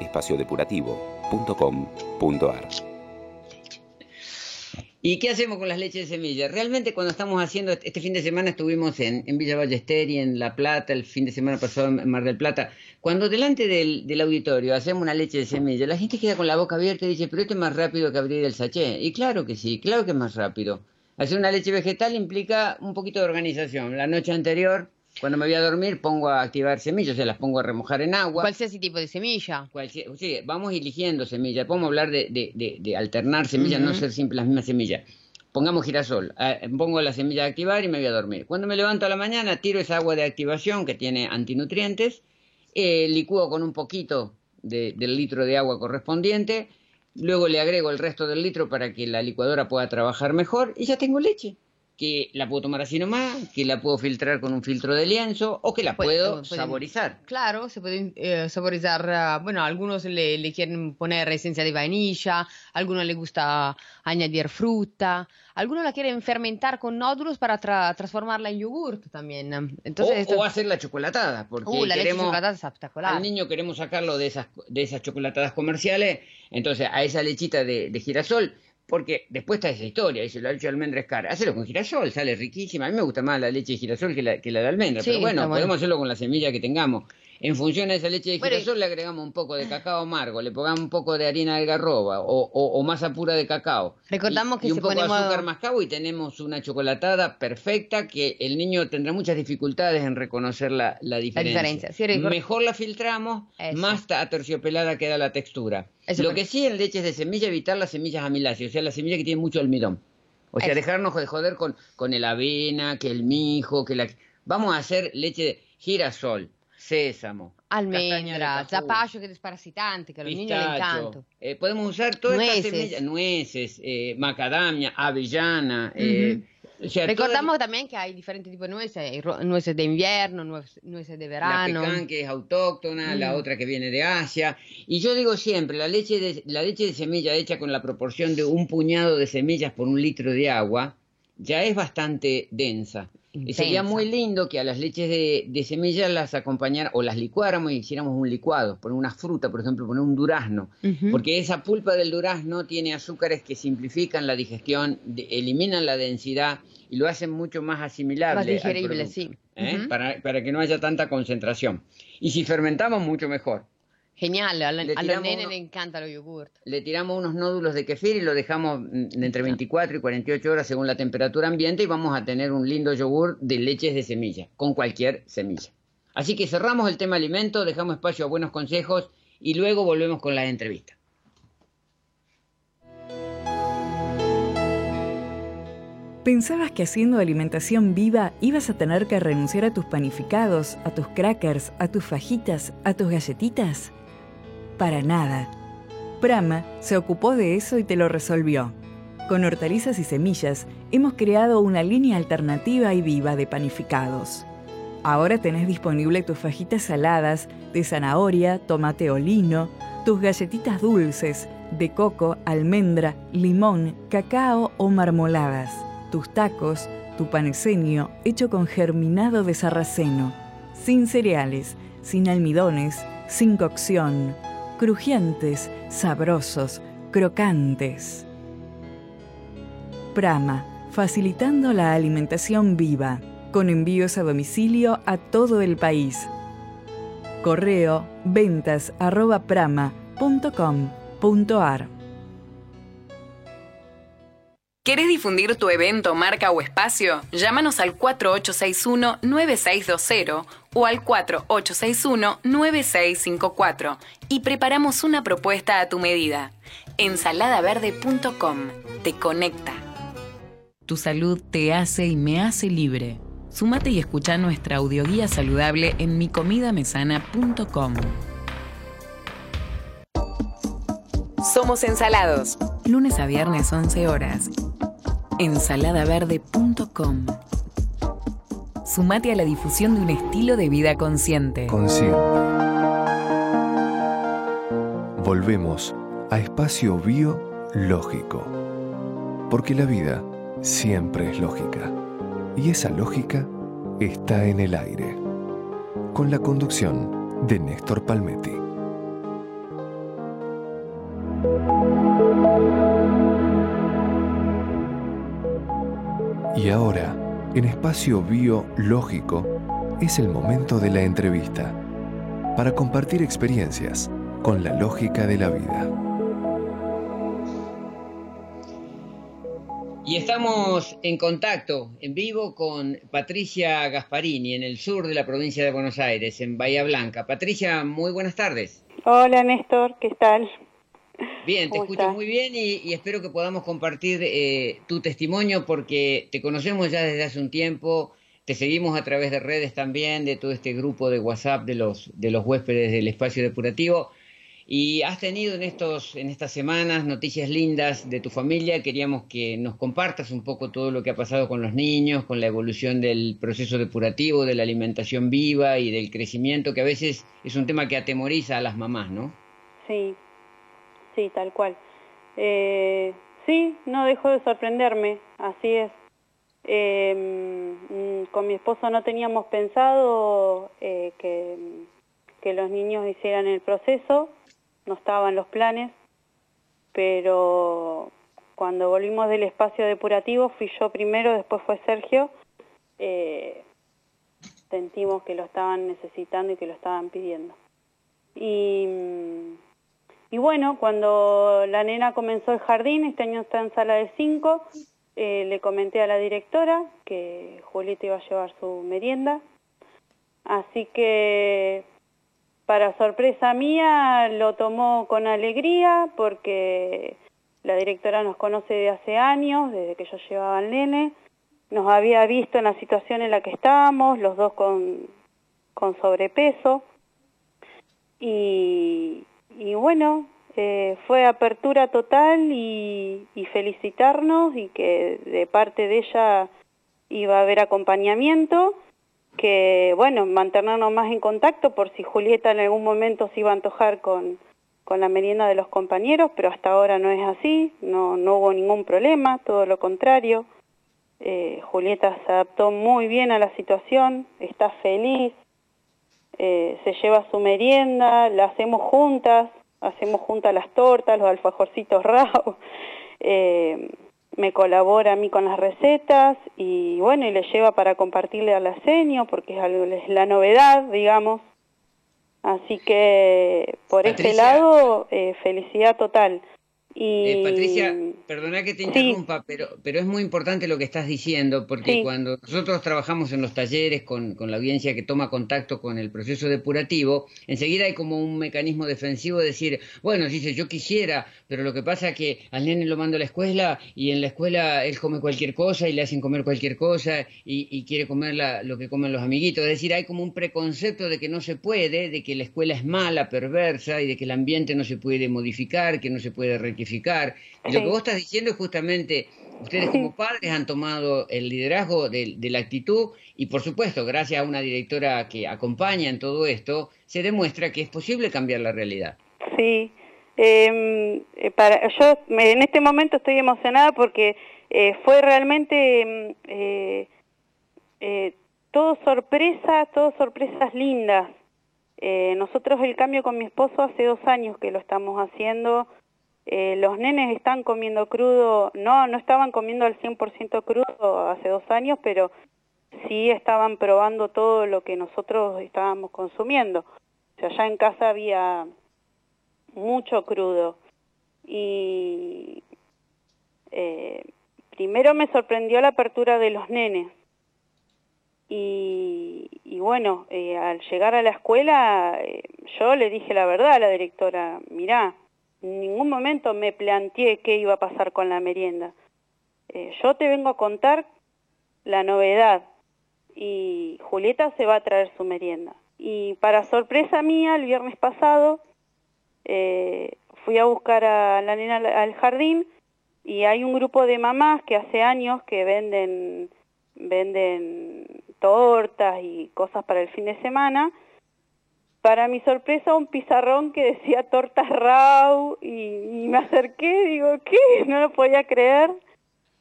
espaciodepurativo.com.ar ¿Y qué hacemos con las leches de semilla? Realmente cuando estamos haciendo, este fin de semana estuvimos en, Villa Ballester y en La Plata, el fin de semana pasado en Mar del Plata, cuando delante del, auditorio hacemos una leche de semilla, la gente queda con la boca abierta y dice, pero esto es más rápido que abrir el sachet. Y claro que sí, claro que es más rápido. Hacer una leche vegetal implica un poquito de organización. La noche anterior cuando me voy a dormir pongo a activar semillas, o sea, las pongo a remojar en agua. Cualquier tipo de semilla. sí, vamos eligiendo semillas. Podemos hablar de, alternar semillas, no ser siempre las mismas semillas. Pongamos girasol, ah, pongo la semilla a activar y me voy a dormir. Cuando me levanto a la mañana, tiro esa agua de activación que tiene antinutrientes, eh, licúo con un poquito del litro de agua correspondiente, luego le agrego el resto del litro para que la licuadora pueda trabajar mejor y ya tengo leche que la puedo tomar así nomás, que la puedo filtrar con un filtro de lienzo o que la puedo saborizar. Claro, se puede eh, saborizar, ah, bueno, algunos le, le, quieren poner esencia de vainilla, algunos les gusta añadir fruta, algunos la quieren fermentar con nódulos para transformarla en yogurt también. Entonces, o, hacer la chocolatada, porque uh, la queremos, chocolatada es espectacular. al niño queremos sacarlo de esas, de esas chocolatadas comerciales, entonces a esa lechita de, de girasol porque después está esa historia, dice, la leche de almendra es cara. Hacelo con girasol, sale riquísima. A mí me gusta más la leche de girasol que la, que la de almendra. pero bueno, podemos hacerlo con la semilla que tengamos. En función a esa leche de girasol le agregamos un poco de cacao amargo, le pongamos un poco de harina de algarroba o, o, masa pura de cacao. Recordamos que y un poco de azúcar mascabo y tenemos una chocolatada perfecta que el niño tendrá muchas dificultades en reconocer la, diferencia. Mejor la filtramos, más aterciopelada queda la textura. Lo que sí en leches de semilla, evitar las semillas amiláceas, o sea, las semillas que tienen mucho almidón. O sea, dejarnos de joder con, con el avena, que el mijo, que la... Vamos a hacer leche de girasol, sésamo, almendra, zapallo que es desparasitante, que a los niños les encanta. Eh, podemos usar todas nueces. estas semillas, nueces, eh, macadamia, avellana, eh, Recordamos también que hay diferentes tipos de nueces, nueces de invierno, nueces, de verano. La pecan que es autóctona, la otra que viene de Asia. Y yo digo siempre, la leche de, la leche de semilla hecha con la proporción de un puñado de semillas por un litro de agua, ya es bastante densa. Y sería muy lindo que a las leches de, semillas las acompañara o las licuáramos y hiciéramos un licuado, poner una fruta, por ejemplo, poner un durazno, porque esa pulpa del durazno tiene azúcares que simplifican la digestión, eliminan la densidad y lo hacen mucho más asimilable. Más digerible, sí. ¿eh? para, para que no haya tanta concentración. Y si fermentamos, mucho mejor. Genial, a, los nenes les encanta los yogurt. Le tiramos unos nódulos de kefir y lo dejamos entre 24 y 48 horas según la temperatura ambiente y vamos a tener un lindo yogur de leches de semilla, con cualquier semilla. Así que cerramos el tema alimento, dejamos espacio a buenos consejos y luego volvemos con la entrevista. ¿Pensabas que haciendo alimentación viva ibas a tener que renunciar a tus panificados, a tus crackers, a tus fajitas, a tus galletitas? Para nada. Prama se ocupó de eso y te lo resolvió. Con hortalizas y semillas hemos creado una línea alternativa y viva de panificados. Ahora tenés disponible tus fajitas saladas de zanahoria, tomate o lino, tus galletitas dulces de coco, almendra, limón, cacao o marmoladas, tus tacos, tu paneseño hecho con germinado de sarraceno, sin cereales, sin almidones, sin cocción, crujientes, sabrosos, crocantes. Prama, facilitando la alimentación viva, con envíos a domicilio a todo el país. Correo ventas arroba ¿Querés difundir tu evento, marca o espacio? Llámanos al 4861-9620 o al 4861-9654 y preparamos una propuesta a tu medida. Ensaladaverde.com te conecta. Tu salud te hace y me hace libre. Súmate y escucha nuestra audioguía saludable en micomidamesana.com. Somos Ensalados. Lunes a viernes 11 horas ensaladaverde.com. Sumate a la difusión de un estilo de vida consciente. Consciente. Volvemos a espacio biológico. Porque la vida siempre es lógica. Y esa lógica está en el aire. Con la conducción de Néstor Palmetti. Y ahora, en espacio biológico, es el momento de la entrevista para compartir experiencias con la lógica de la vida. Y estamos en contacto, en vivo, con Patricia Gasparini, en el sur de la provincia de Buenos Aires, en Bahía Blanca. Patricia, muy buenas tardes. Hola Néstor, ¿qué tal? Bien, te escucho muy bien y, espero que podamos compartir eh, tu testimonio porque te conocemos ya desde hace un tiempo, te seguimos a través de redes también, de todo este grupo de WhatsApp de los, de los huéspedes del espacio depurativo. Y has tenido en, estos, en estas semanas noticias lindas de tu familia. Queríamos que nos compartas un poco todo lo que ha pasado con los niños, con la evolución del proceso depurativo, de la alimentación viva y del crecimiento, que a veces es un tema que atemoriza a las mamás, ¿no? Sí, sí, tal cual. Eh, sí, no dejo de sorprenderme, así es. Em, con mi esposo no teníamos pensado eh, que, que los niños hicieran el proceso, no estaban los planes, pero cuando volvimos del espacio depurativo fui yo primero, después fue Sergio, eh, sentimos que lo estaban necesitando y que lo estaban pidiendo. Y, y bueno, cuando la nena comenzó el jardín, este año está en sala de cinco, eh, le comenté a la directora que Julieta iba a llevar su merienda, así que para sorpresa mía lo tomó con alegría porque la directora nos conoce de hace años, desde que yo llevaba al nene, nos había visto en la situación en la que estábamos, los dos con, con sobrepeso, y, y bueno, eh, fue apertura total y, y felicitarnos y que de parte de ella iba a haber acompañamiento que, bueno, mantenernos más en contacto por si Julieta en algún momento se iba a antojar con, con la merienda de los compañeros, pero hasta ahora no es así, no, no hubo ningún problema, todo lo contrario. Eh, Julieta se adaptó muy bien a la situación, está feliz, eh, se lleva su merienda, la hacemos juntas, hacemos juntas las tortas, los alfajorcitos *laughs* raros. Eh, me colabora a mí con las recetas y bueno, y le lleva para compartirle a la seño porque es, algo, es la novedad, digamos. Así que por este lado, eh, felicidad total. Eh, Patricia, perdona que te interrumpa, pero, pero es muy importante lo que estás diciendo, porque cuando nosotros trabajamos en los talleres con, con, la audiencia que toma contacto con el proceso depurativo, enseguida hay como un mecanismo defensivo de decir, bueno, dice, yo quisiera, pero lo que pasa es que al nene lo mando a la escuela y en la escuela él come cualquier cosa y le hacen comer cualquier cosa y, y quiere comer la, lo que comen los amiguitos. Es decir, hay como un preconcepto de que no se puede, de que la escuela es mala, perversa y de que el ambiente no se puede modificar, que no se puede rectificar y lo que vos estás diciendo es justamente, ustedes como padres han tomado el liderazgo de, la actitud y por supuesto, gracias a una directora que acompaña en todo esto, se demuestra que es posible cambiar la realidad. Sí, em, eh, para, yo en este momento estoy emocionada porque eh, fue realmente em, eh, eh, todo sorpresa, todo sorpresas lindas. nosotros el cambio con mi esposo hace dos años que lo estamos haciendo eh, los nenes están comiendo crudo, no, no estaban comiendo al 100% crudo hace dos años, pero sí estaban probando todo lo que nosotros estábamos consumiendo. O sea, en casa había mucho crudo. Y eh, primero me sorprendió la apertura de los nenes. Y, y bueno, eh, al llegar a la escuela, eh, yo le dije la verdad a la directora, mirá, en ningún momento me planteé qué iba a pasar con la merienda. Eh, yo te vengo a contar la novedad y Julieta se va a traer su merienda. Y para sorpresa mía, el viernes pasado eh, fui a buscar a la nena al jardín y hay un grupo de mamás que hace años que venden, venden tortas y cosas para el fin de semana para mi sorpresa un pizarrón que decía tortas raw y, me acerqué, digo, ¿qué? *laughs* No lo podía creer.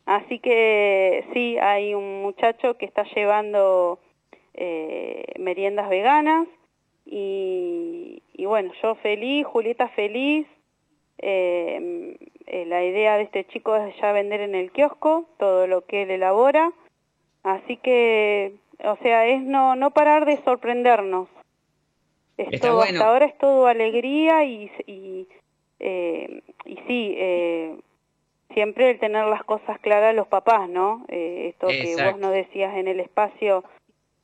Así que sí, hay un muchacho que está llevando eh, meriendas veganas y, bueno, yo feliz, Julieta feliz. Eh, la idea de este chico es ya vender en el kiosco todo lo que él elabora. Así que, o sea, es no, no parar de sorprendernos. Esto, Hasta ahora es todo alegría y, y, eh, y sí, eh, siempre el tener las cosas claras los papás, ¿no? Eh, esto que vos nos decías en el espacio,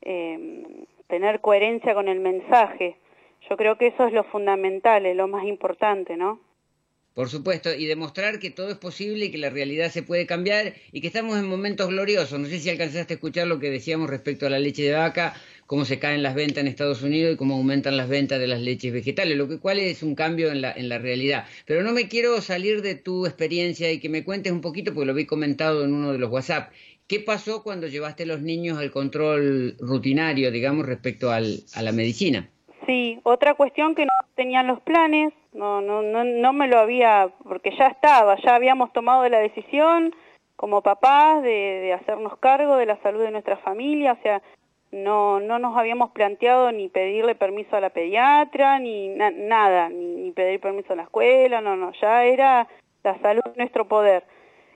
eh, tener coherencia con el mensaje. Yo creo que eso es lo fundamental, es lo más importante, ¿no? Por supuesto, y demostrar que todo es posible y que la realidad se puede cambiar y que estamos en momentos gloriosos. No sé si alcanzaste a escuchar lo que decíamos respecto a la leche de vaca, cómo se caen las ventas en Estados Unidos y cómo aumentan las ventas de las leches vegetales, lo que cual es un cambio en la, en la realidad. Pero no me quiero salir de tu experiencia y que me cuentes un poquito, porque lo vi comentado en uno de los WhatsApp. ¿Qué pasó cuando llevaste a los niños al control rutinario, digamos, respecto al, a la medicina? Sí, otra cuestión que no tenían los planes, no, no, no, no me lo había, porque ya estaba, ya habíamos tomado la decisión como papás de, hacernos cargo de la salud de nuestra familia, o sea, no, no nos habíamos planteado ni pedirle permiso a la pediatra, ni nada, ni, ni, pedir permiso a la escuela, no, no, ya era la salud nuestro poder.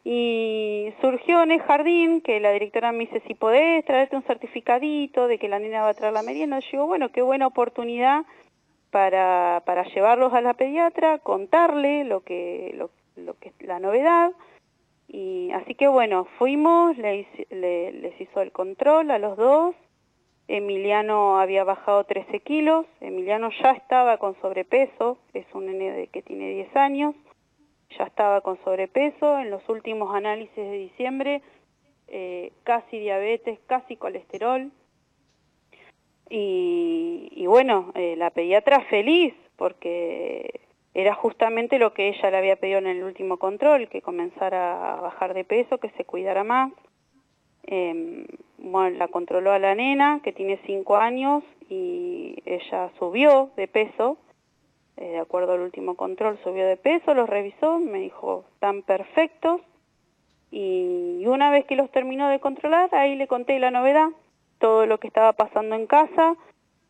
Y surgió en el jardín que la directora me dice, si podés traerte un certificadito de que la nena va a traer la merienda. Yo digo, bueno, qué buena oportunidad para, para llevarlos a la pediatra, contarle lo que, lo, lo que es la novedad. Y así que bueno, fuimos, le, le, les hizo el control a los dos. Emiliano había bajado 13 kilos, Emiliano ya estaba con sobrepeso, es un nene que tiene 10 años ya estaba con sobrepeso, en los últimos análisis de diciembre eh, casi diabetes, casi colesterol. Y, y bueno, eh, la pediatra feliz porque era justamente lo que ella le había pedido en el último control, que comenzara a bajar de peso, que se cuidara más. Eh, bueno, la controló a la nena, que tiene 5 años, y ella subió de peso, eh, de acuerdo al último control, subió de peso, los revisó, me dijo, están perfectos. Y una vez que los terminó de controlar, ahí le conté la novedad, todo lo que estaba pasando en casa.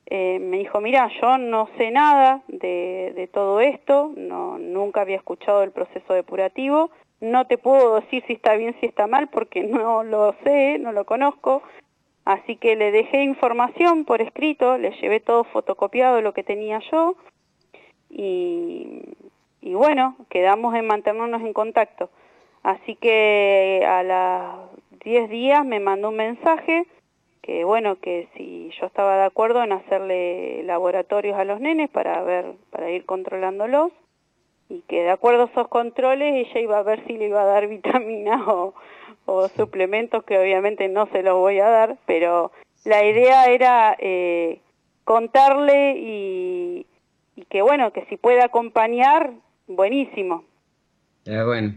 Eh, me dijo, mira, yo no sé nada de, todo esto, no, nunca había escuchado el proceso depurativo, no te puedo decir si está bien, si está mal, porque *laughs* no lo sé, no lo conozco. Así que le dejé información por escrito, le llevé todo fotocopiado lo que tenía yo y, y bueno, quedamos en mantenernos en contacto. Así que a las 10 días me mandó un mensaje que bueno, que si yo estaba de acuerdo en hacerle laboratorios a los nenes para ver, para ir controlándolos y que de acuerdo a esos controles ella iba a ver si le iba a dar *laughs* vitaminas o, o suplementos que obviamente no se los voy a dar, pero la idea era eh, contarle y, y que bueno, que si puede acompañar, buenísimo. Ah, bueno.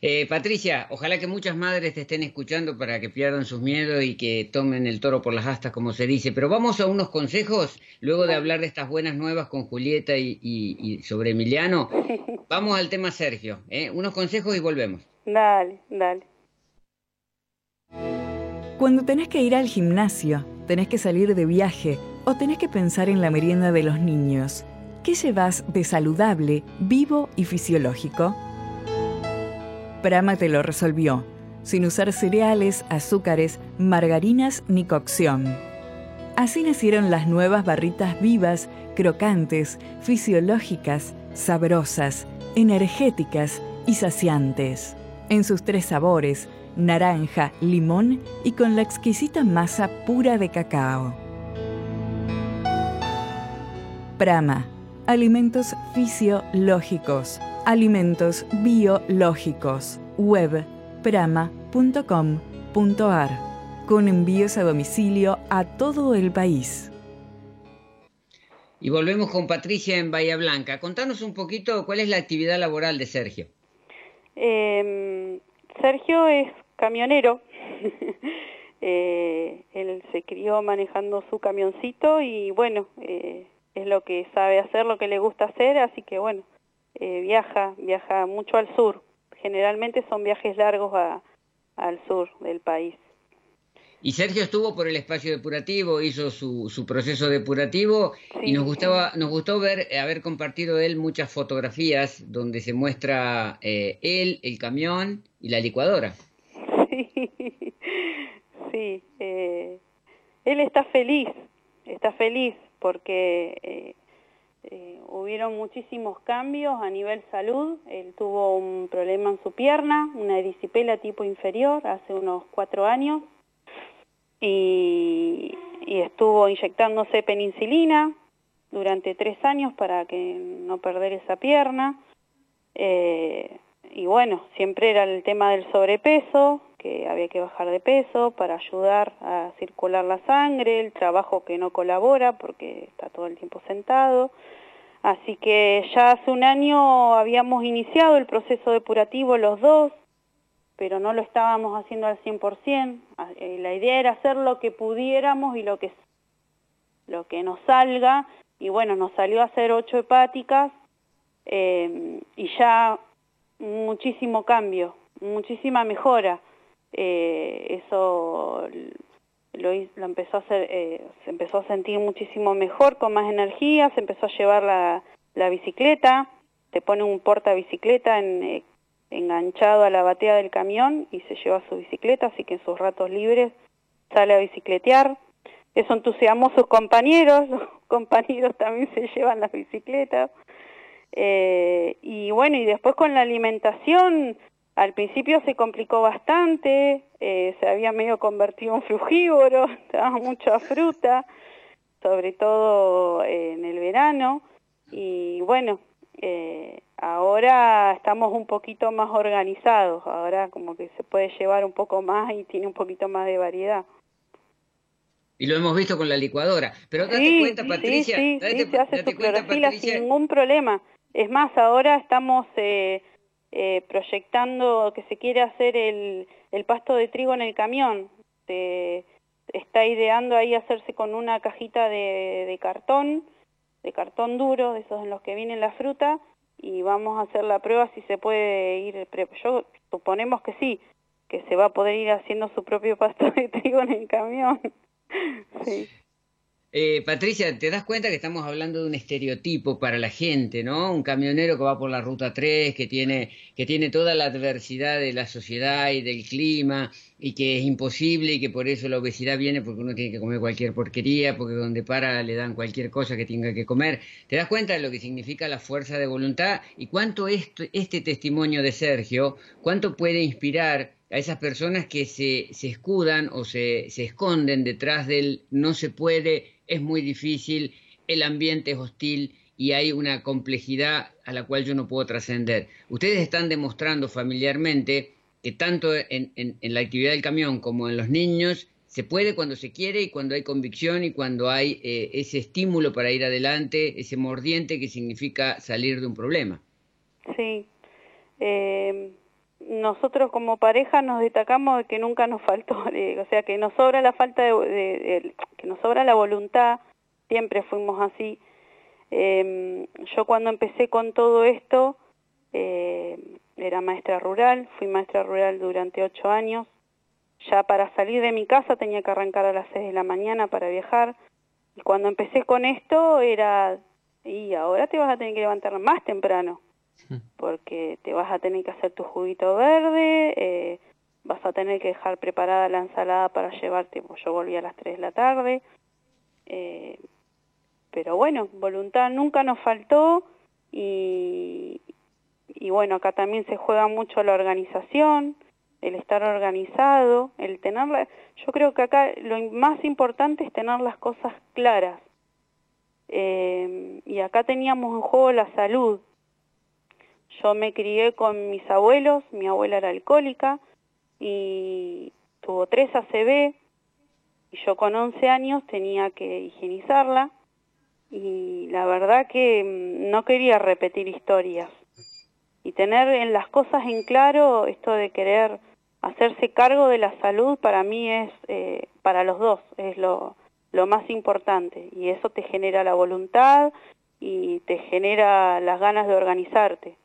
Eh, Patricia, ojalá que muchas madres te estén escuchando para que pierdan sus miedos y que tomen el toro por las astas, como se dice. Pero vamos a unos consejos, luego de hablar de estas buenas nuevas con Julieta y, y, y sobre Emiliano. *laughs* Vamos al tema Sergio. ¿eh? Unos consejos y volvemos. Dale, dale. Cuando tenés que ir al gimnasio, tenés que salir de viaje o tenés que pensar en la merienda de los niños. ¿Qué llevas de saludable, vivo y fisiológico? Prama te lo resolvió, sin usar cereales, azúcares, margarinas ni cocción. Así nacieron las nuevas barritas vivas, crocantes, fisiológicas, sabrosas, energéticas y saciantes. En sus tres sabores, naranja, limón y con la exquisita masa pura de cacao. Prama Alimentos fisiológicos. Alimentos biológicos. Web prama.com.ar. Con envíos a domicilio a todo el país. Y volvemos con Patricia en Bahía Blanca. Contanos un poquito cuál es la actividad laboral de Sergio. Eh, Sergio es camionero. *laughs* eh, él se crió manejando su camioncito y bueno, eh, es lo que sabe hacer, lo que le gusta hacer, así que bueno, eh, viaja, viaja mucho al sur. Generalmente son viajes largos al sur del país. Y Sergio estuvo por el espacio depurativo, hizo su, su proceso depurativo y nos gustaba, nos gustó ver, haber compartido él muchas fotografías donde se muestra eh, él, el camión y la licuadora. Sí, *laughs* sí. Eh, él está feliz, está feliz porque eh, eh, hubieron muchísimos cambios a nivel salud. Él tuvo un problema en su pierna, una erisipela tipo inferior, hace unos cuatro años, y, estuvo inyectándose penicilina durante tres años para que no perder esa pierna. Eh, y bueno, siempre era el tema del sobrepeso, que había que bajar de peso para ayudar a circular la sangre, el trabajo que no colabora porque está todo el tiempo sentado. Así que ya hace un año habíamos iniciado el proceso depurativo los dos, pero no lo estábamos haciendo al 100%. Eh, la idea era hacer lo que pudiéramos y lo que, lo que nos salga. Y bueno, nos salió a hacer ocho hepáticas eh, y ya muchísimo cambio, muchísima mejora. Eh, eso lo, empezó a hacer, eh, se empezó a sentir muchísimo mejor, con más energía, se empezó a llevar la, bicicleta, te pone un porta bicicleta en, eh, enganchado a la batea del camión y se lleva su bicicleta, así que en sus ratos libres sale a bicicletear. Eso entusiasmó sus compañeros, *laughs* los compañeros también se llevan las bicicletas. Eh, y bueno, y después con la alimentación, al principio se complicó bastante, eh, se había medio convertido en frugívoro, *laughs* daba mucha fruta, sobre todo eh, en el verano, y bueno, eh, ahora estamos un poquito más organizados, ahora como que se puede llevar un poco más y tiene un poquito más de variedad. Y lo hemos visto con la licuadora. Pero date cuenta, Patricia. Sí, sí, se hace su clorofila sin ningún problema. Es más, ahora estamos eh, proyectando que se quiere hacer el, el, pasto de trigo en el camión. Está ideando ahí hacerse con una cajita de, de cartón, de cartón duro, de esos en los que viene la fruta, y vamos a hacer la prueba si se puede ir, yo suponemos que sí, que se va a poder ir haciendo su propio pasto de trigo en el camión. *laughs* sí. Eh, Patricia, ¿te das cuenta que estamos hablando de un estereotipo para la gente, ¿no? Un camionero que va por la ruta 3, que tiene, que tiene toda la adversidad de la sociedad y del clima, y que es imposible y que por eso la obesidad viene porque uno tiene que comer cualquier porquería, porque donde para le dan cualquier cosa que tenga que comer. ¿Te das cuenta de lo que significa la fuerza de voluntad y cuánto este, este testimonio de Sergio, cuánto puede inspirar a esas personas que se, se escudan o se, se esconden detrás del no se puede, es muy difícil, el ambiente es hostil y hay una complejidad a la cual yo no puedo trascender. Ustedes están demostrando familiarmente que tanto en, la actividad del camión como en los niños se puede cuando se quiere y cuando hay convicción y cuando hay eh, ese estímulo para ir adelante, ese mordiente que significa salir de un problema. Sí. Eh, nosotros como pareja nos destacamos de que nunca nos faltó, *laughs* o sea, que nos sobra la falta de, que nos sobra la voluntad, siempre fuimos así. Eh, yo cuando empecé con todo esto, eh, era maestra rural, fui maestra rural durante ocho años. Ya para salir de mi casa tenía que arrancar a las seis de la mañana para viajar. Y cuando empecé con esto era, y ahora te vas a tener que levantar más temprano *laughs* porque te vas a tener que hacer tu juguito verde, eh, vas a tener que dejar preparada la ensalada para llevarte, pues yo volví a las 3 de la tarde, eh, pero bueno, voluntad nunca nos faltó y, y bueno, acá también se juega mucho la organización, el estar organizado, el tenerla, yo creo que acá lo más importante es tener las cosas claras. Eh, y acá teníamos en juego la salud, yo me crié con mis abuelos, mi abuela era alcohólica y tuvo tres ACV y yo con 11 años tenía que higienizarla y la verdad que mm, no quería repetir historias y tener en las cosas en claro esto de querer hacerse cargo de la salud para mí es, eh, para los dos, es lo, lo más importante y eso te genera la voluntad y te genera las ganas de organizarte.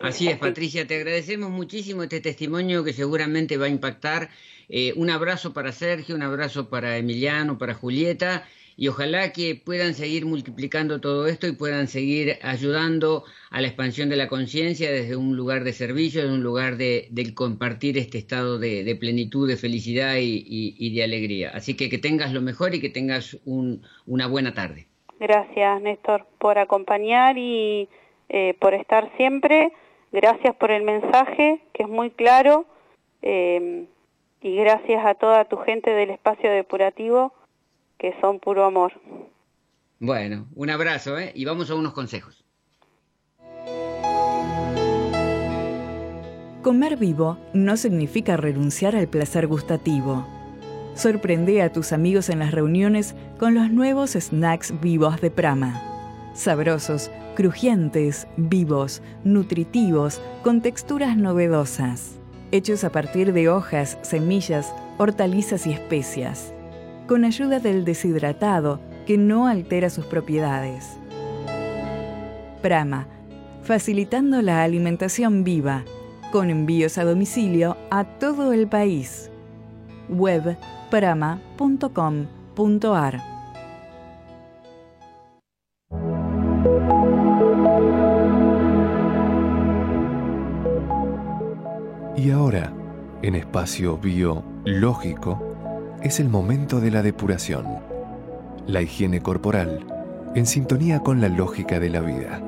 Así es, Patricia, te agradecemos muchísimo este testimonio que seguramente va a impactar. Eh, un abrazo para Sergio, un abrazo para Emiliano, para Julieta y ojalá que puedan seguir multiplicando todo esto y puedan seguir ayudando a la expansión de la conciencia desde un lugar de servicio, desde un lugar de, compartir este estado de, plenitud, de felicidad y, de alegría. Así que que tengas lo mejor y que tengas una buena tarde. Gracias, Néstor, por acompañar y eh, por estar siempre. Gracias por el mensaje, que es muy claro. Eh, y gracias a toda tu gente del espacio depurativo que son puro amor. Bueno, un abrazo ¿eh? y vamos a unos consejos. Comer vivo no significa renunciar al placer gustativo. Sorprende a tus amigos en las reuniones con los nuevos snacks vivos de Prama. Sabrosos, crujientes, vivos, nutritivos, con texturas novedosas. Hechos a partir de hojas, semillas, hortalizas y especias con ayuda del deshidratado que no altera sus propiedades. Prama, facilitando la alimentación viva, con envíos a domicilio a todo el país. Web prama.com.ar Y ahora, en espacio biológico, es el momento de la depuración, la higiene corporal, en sintonía con la lógica de la vida.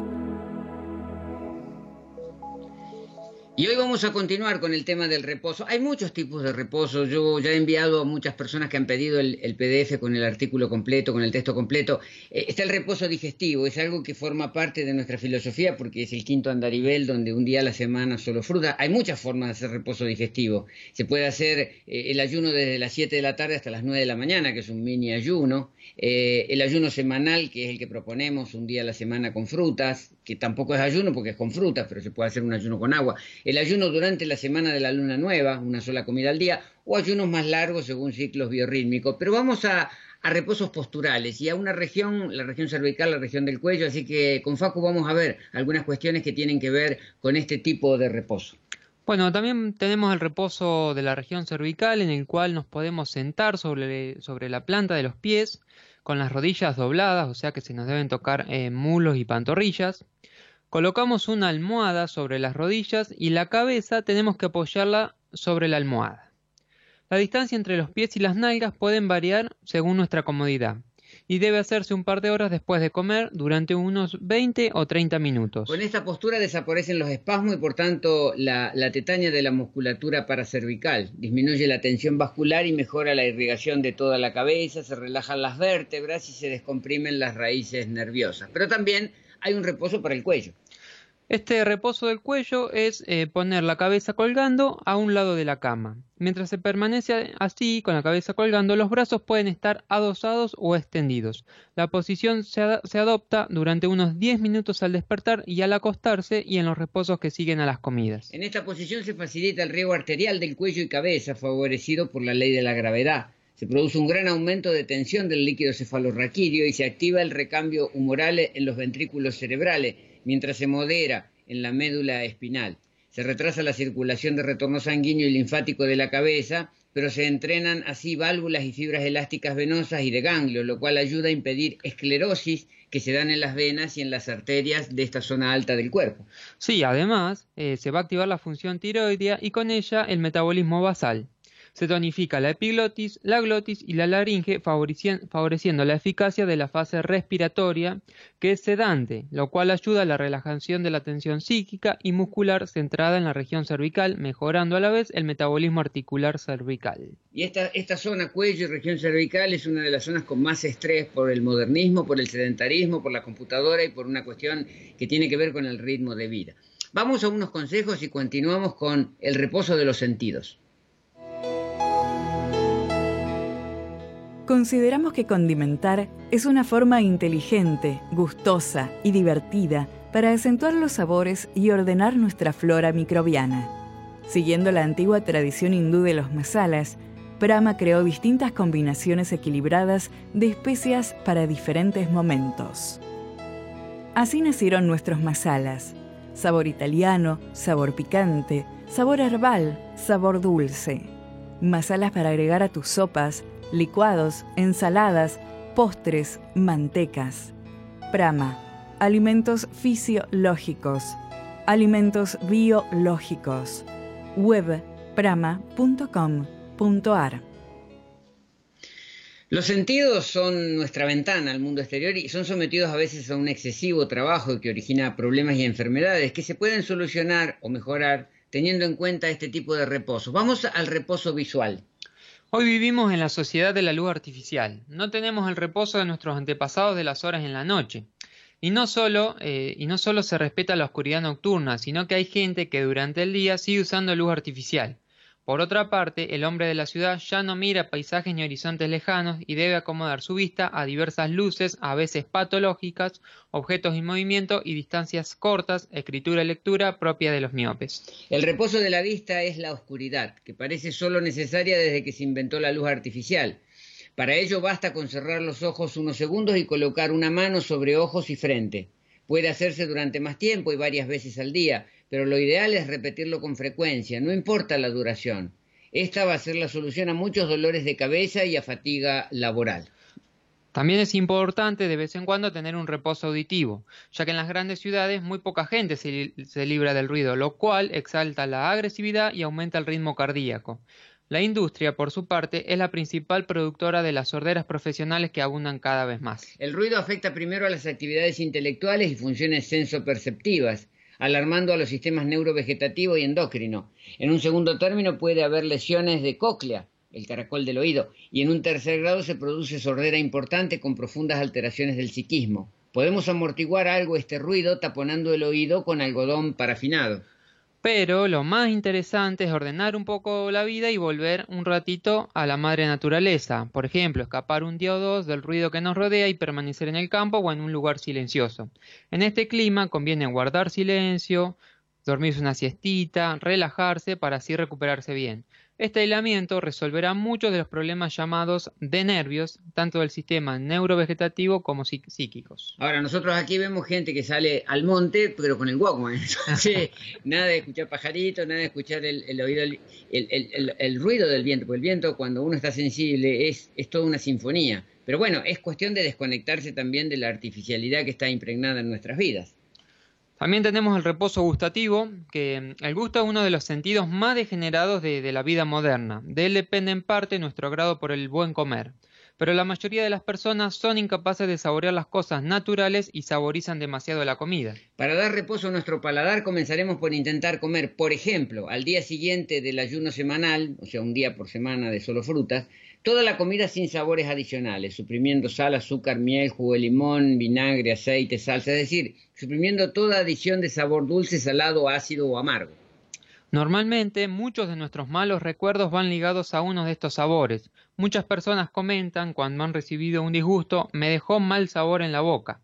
Y hoy vamos a continuar con el tema del reposo. Hay muchos tipos de reposo. Yo ya he enviado a muchas personas que han pedido el, PDF con el artículo completo, con el texto completo. Eh, está el reposo digestivo. Es algo que forma parte de nuestra filosofía porque es el quinto andarivel donde un día a la semana solo fruta. Hay muchas formas de hacer reposo digestivo. Se puede hacer eh, el ayuno desde las 7 de la tarde hasta las 9 de la mañana, que es un mini ayuno. Eh, el ayuno semanal, que es el que proponemos, un día a la semana con frutas, que tampoco es ayuno porque es con frutas, pero se puede hacer un ayuno con agua. El ayuno durante la semana de la luna nueva, una sola comida al día, o ayunos más largos según ciclos biorrítmicos. Pero vamos a, reposos posturales y a una región, la región cervical, la región del cuello, así que con Facu vamos a ver algunas cuestiones que tienen que ver con este tipo de reposo. Bueno, también tenemos el reposo de la región cervical en el cual nos podemos sentar sobre, sobre la planta de los pies con las rodillas dobladas, o sea que se nos deben tocar eh, mulos y pantorrillas. Colocamos una almohada sobre las rodillas y la cabeza tenemos que apoyarla sobre la almohada. La distancia entre los pies y las nalgas pueden variar según nuestra comodidad y debe hacerse un par de horas después de comer durante unos 20 o 30 minutos. Con esta postura desaparecen los espasmos y por tanto la, la tetaña de la musculatura paracervical. Disminuye la tensión vascular y mejora la irrigación de toda la cabeza, se relajan las vértebras y se descomprimen las raíces nerviosas. Pero también hay un reposo para el cuello. Este reposo del cuello es eh, poner la cabeza colgando a un lado de la cama. Mientras se permanece así, con la cabeza colgando, los brazos pueden estar adosados o extendidos. La posición se, se, adopta durante unos 10 minutos al despertar y al acostarse y en los reposos que siguen a las comidas. En esta posición se facilita el riego arterial del cuello y cabeza, favorecido por la ley de la gravedad. Se produce un gran aumento de tensión del líquido cefalorraquídeo y se activa el recambio humoral en los ventrículos cerebrales mientras se modera en la médula espinal. Se retrasa la circulación de retorno sanguíneo y linfático de la cabeza, pero se entrenan así válvulas y fibras elásticas venosas y de ganglio, lo cual ayuda a impedir esclerosis que se dan en las venas y en las arterias de esta zona alta del cuerpo. Sí, además eh, se va a activar la función tiroidea y con ella el metabolismo basal. Se tonifica la epiglotis, la glotis y la laringe, favoreciendo la eficacia de la fase respiratoria, que es sedante, lo cual ayuda a la relajación de la tensión psíquica y muscular centrada en la región cervical, mejorando a la vez el metabolismo articular cervical. Y esta, esta zona cuello y región cervical es una de las zonas con más estrés por el modernismo, por el sedentarismo, por la computadora y por una cuestión que tiene que ver con el ritmo de vida. Vamos a unos consejos y continuamos con el reposo de los sentidos. Consideramos que condimentar es una forma inteligente, gustosa y divertida para acentuar los sabores y ordenar nuestra flora microbiana. Siguiendo la antigua tradición hindú de los masalas, Prama creó distintas combinaciones equilibradas de especias para diferentes momentos. Así nacieron nuestros masalas. Sabor italiano, sabor picante, sabor herbal, sabor dulce. Masalas para agregar a tus sopas, licuados, ensaladas, postres, mantecas. Prama, alimentos fisiológicos, alimentos biológicos. Web prama.com.ar los sentidos son nuestra ventana al mundo exterior y son sometidos a veces a un excesivo trabajo que origina problemas y enfermedades que se pueden solucionar o mejorar teniendo en cuenta este tipo de reposo. Vamos al reposo visual. Hoy vivimos en la sociedad de la luz artificial. No tenemos el reposo de nuestros antepasados de las horas en la noche. Y no solo, eh, y no solo se respeta la oscuridad nocturna, sino que hay gente que durante el día sigue usando luz artificial. Por otra parte, el hombre de la ciudad ya no mira paisajes ni horizontes lejanos y debe acomodar su vista a diversas luces, a veces patológicas, objetos en movimiento y distancias cortas, escritura y lectura propia de los miopes. El reposo de la vista es la oscuridad, que parece solo necesaria desde que se inventó la luz artificial. Para ello basta con cerrar los ojos unos segundos y colocar una mano sobre ojos y frente. Puede hacerse durante más tiempo y varias veces al día, pero lo ideal es repetirlo con frecuencia, no importa la duración. Esta va a ser la solución a muchos dolores de cabeza y a fatiga laboral. También es importante de vez en cuando tener un reposo auditivo, ya que en las grandes ciudades muy poca gente se, libra del ruido, lo cual exalta la agresividad y aumenta el ritmo cardíaco. La industria, por su parte, es la principal productora de las sorderas profesionales que abundan cada vez más. El ruido afecta primero a las actividades intelectuales y funciones sensoperceptivas alarmando a los sistemas neurovegetativo y endocrino. En un segundo término puede haber lesiones de cóclea, el caracol del oído, y en un tercer grado se produce sordera importante con profundas alteraciones del psiquismo. Podemos amortiguar algo este ruido taponando el oído con algodón parafinado. Pero lo más interesante es ordenar un poco la vida y volver un ratito a la madre naturaleza. Por ejemplo, escapar un día o dos del ruido que nos rodea y permanecer en el campo o en un lugar silencioso. En este clima conviene guardar silencio, dormirse una siestita, relajarse para así recuperarse bien. Este aislamiento resolverá muchos de los problemas llamados de nervios, tanto del sistema neurovegetativo como psíquicos. Ahora, nosotros aquí vemos gente que sale al monte, pero con el Walkman. *laughs* nada de escuchar pajaritos, nada de escuchar el, oído, el, ruido del viento, porque el viento cuando uno está sensible es, es toda una sinfonía. Pero bueno, es cuestión de desconectarse también de la artificialidad que está impregnada en nuestras vidas. También tenemos el reposo gustativo, que el gusto es uno de los sentidos más degenerados de, la vida moderna. De él depende en parte nuestro agrado por el buen comer. Pero la mayoría de las personas son incapaces de saborear las cosas naturales y saborizan demasiado la comida. Para dar reposo a nuestro paladar comenzaremos por intentar comer, por ejemplo, al día siguiente del ayuno semanal, o sea, un día por semana de solo frutas, Toda la comida sin sabores adicionales, suprimiendo sal, azúcar, miel, jugo de limón, vinagre, aceite, salsa, es decir, suprimiendo toda adición de sabor dulce, salado, ácido o amargo. Normalmente muchos de nuestros malos recuerdos van ligados a uno de estos sabores. Muchas personas comentan cuando han recibido un disgusto, me dejó mal sabor en la boca.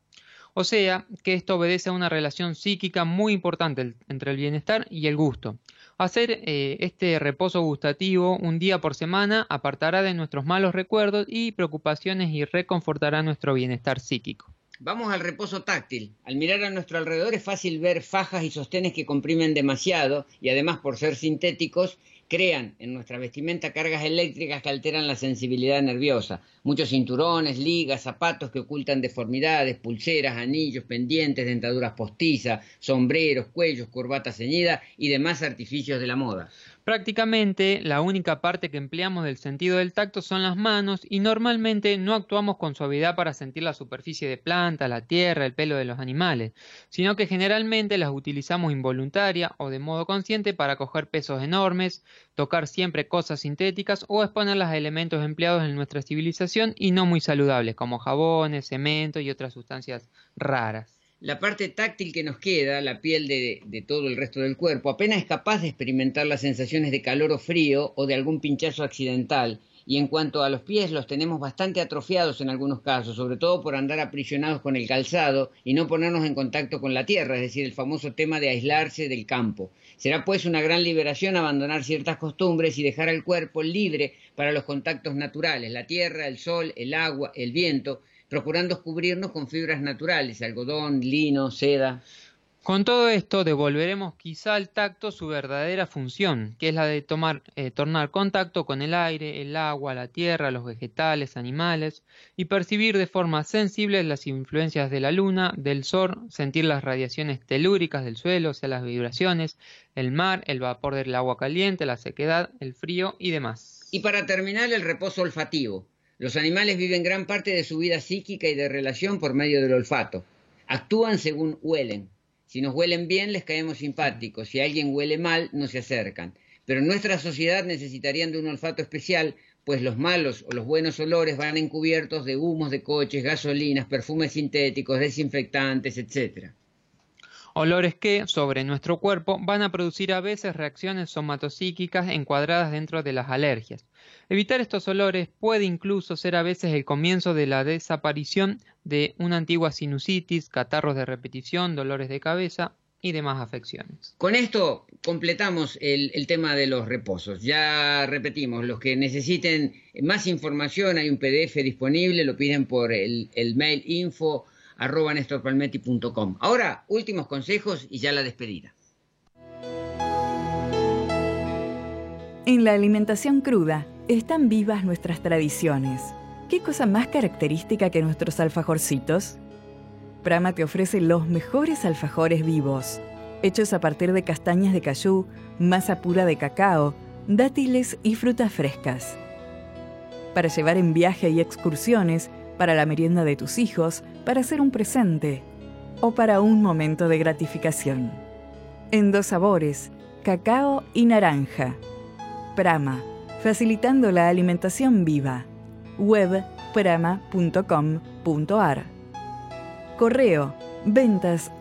O sea, que esto obedece a una relación psíquica muy importante entre el bienestar y el gusto. Hacer eh, este reposo gustativo un día por semana apartará de nuestros malos recuerdos y preocupaciones y reconfortará nuestro bienestar psíquico. Vamos al reposo táctil. Al mirar a nuestro alrededor es fácil ver fajas y sostenes que comprimen demasiado y además por ser sintéticos crean en nuestra vestimenta cargas eléctricas que alteran la sensibilidad nerviosa. Muchos cinturones, ligas, zapatos que ocultan deformidades, pulseras, anillos, pendientes, dentaduras postizas, sombreros, cuellos, corbatas ceñidas y demás artificios de la moda. Prácticamente la única parte que empleamos del sentido del tacto son las manos y normalmente no actuamos con suavidad para sentir la superficie de planta, la tierra, el pelo de los animales, sino que generalmente las utilizamos involuntaria o de modo consciente para coger pesos enormes, tocar siempre cosas sintéticas o exponerlas a elementos empleados en nuestra civilización y no muy saludables como jabones, cemento y otras sustancias raras la parte táctil que nos queda, la piel de, todo el resto del cuerpo, apenas es capaz de experimentar las sensaciones de calor o frío o de algún pinchazo accidental, y en cuanto a los pies los tenemos bastante atrofiados en algunos casos, sobre todo por andar aprisionados con el calzado y no ponernos en contacto con la tierra, es decir, el famoso tema de aislarse del campo. Será pues una gran liberación abandonar ciertas costumbres y dejar al cuerpo libre para los contactos naturales, la tierra, el sol, el agua, el viento, procurando cubrirnos con fibras naturales, algodón, lino, seda. Con todo esto devolveremos quizá al tacto su verdadera función, que es la de tomar, eh, tornar contacto con el aire, el agua, la tierra, los vegetales, animales, y percibir de forma sensible las influencias de la luna, del sol, sentir las radiaciones telúricas del suelo, o sea, las vibraciones, el mar, el vapor del agua caliente, la sequedad, el frío y demás. Y para terminar, el reposo olfativo. Los animales viven gran parte de su vida psíquica y de relación por medio del olfato. Actúan según huelen si nos huelen bien, les caemos simpáticos. Si alguien huele mal, no se acercan. Pero en nuestra sociedad necesitarían de un olfato especial, pues los malos o los buenos olores van encubiertos de humos de coches, gasolinas, perfumes sintéticos, desinfectantes, etc. Olores que, sobre nuestro cuerpo, van a producir a veces reacciones somatopsíquicas encuadradas dentro de las alergias. Evitar estos olores puede incluso ser a veces el comienzo de la desaparición de una antigua sinusitis, catarros de repetición, dolores de cabeza y demás afecciones. Con esto completamos el, tema de los reposos. Ya repetimos, los que necesiten más información, hay un PDF disponible, lo piden por el, el mail info arroba. Ahora, últimos consejos y ya la despedida. En la alimentación cruda están vivas nuestras tradiciones. ¿Qué cosa más característica que nuestros alfajorcitos? Prama te ofrece los mejores alfajores vivos, hechos a partir de castañas de cayú, masa pura de cacao, dátiles y frutas frescas. Para llevar en viaje y excursiones, para la merienda de tus hijos, para hacer un presente o para un momento de gratificación. En dos sabores, cacao y naranja. Prama, facilitando la alimentación viva. Web prama.com.ar. Correo ventas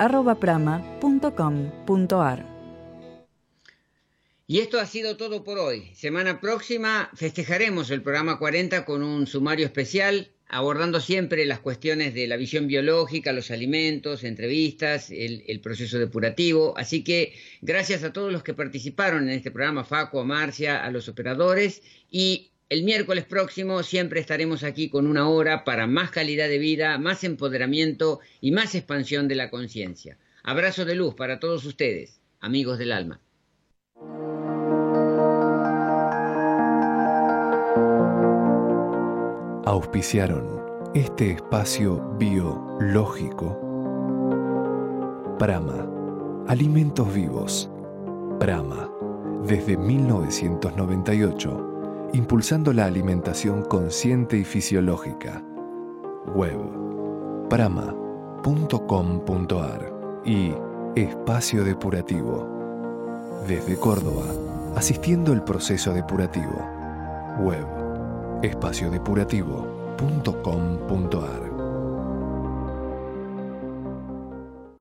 Y esto ha sido todo por hoy. Semana próxima festejaremos el programa 40 con un sumario especial abordando siempre las cuestiones de la visión biológica, los alimentos, entrevistas, el, proceso depurativo. Así que gracias a todos los que participaron en este programa, Faco, a Marcia, a los operadores. Y el miércoles próximo siempre estaremos aquí con una hora para más calidad de vida, más empoderamiento y más expansión de la conciencia. Abrazo de luz para todos ustedes, amigos del alma. Auspiciaron este espacio biológico. Prama, Alimentos Vivos. Prama, desde 1998, impulsando la alimentación consciente y fisiológica. Web, prama.com.ar y Espacio Depurativo. Desde Córdoba, asistiendo el proceso depurativo. Web espaciodepurativo.com.ar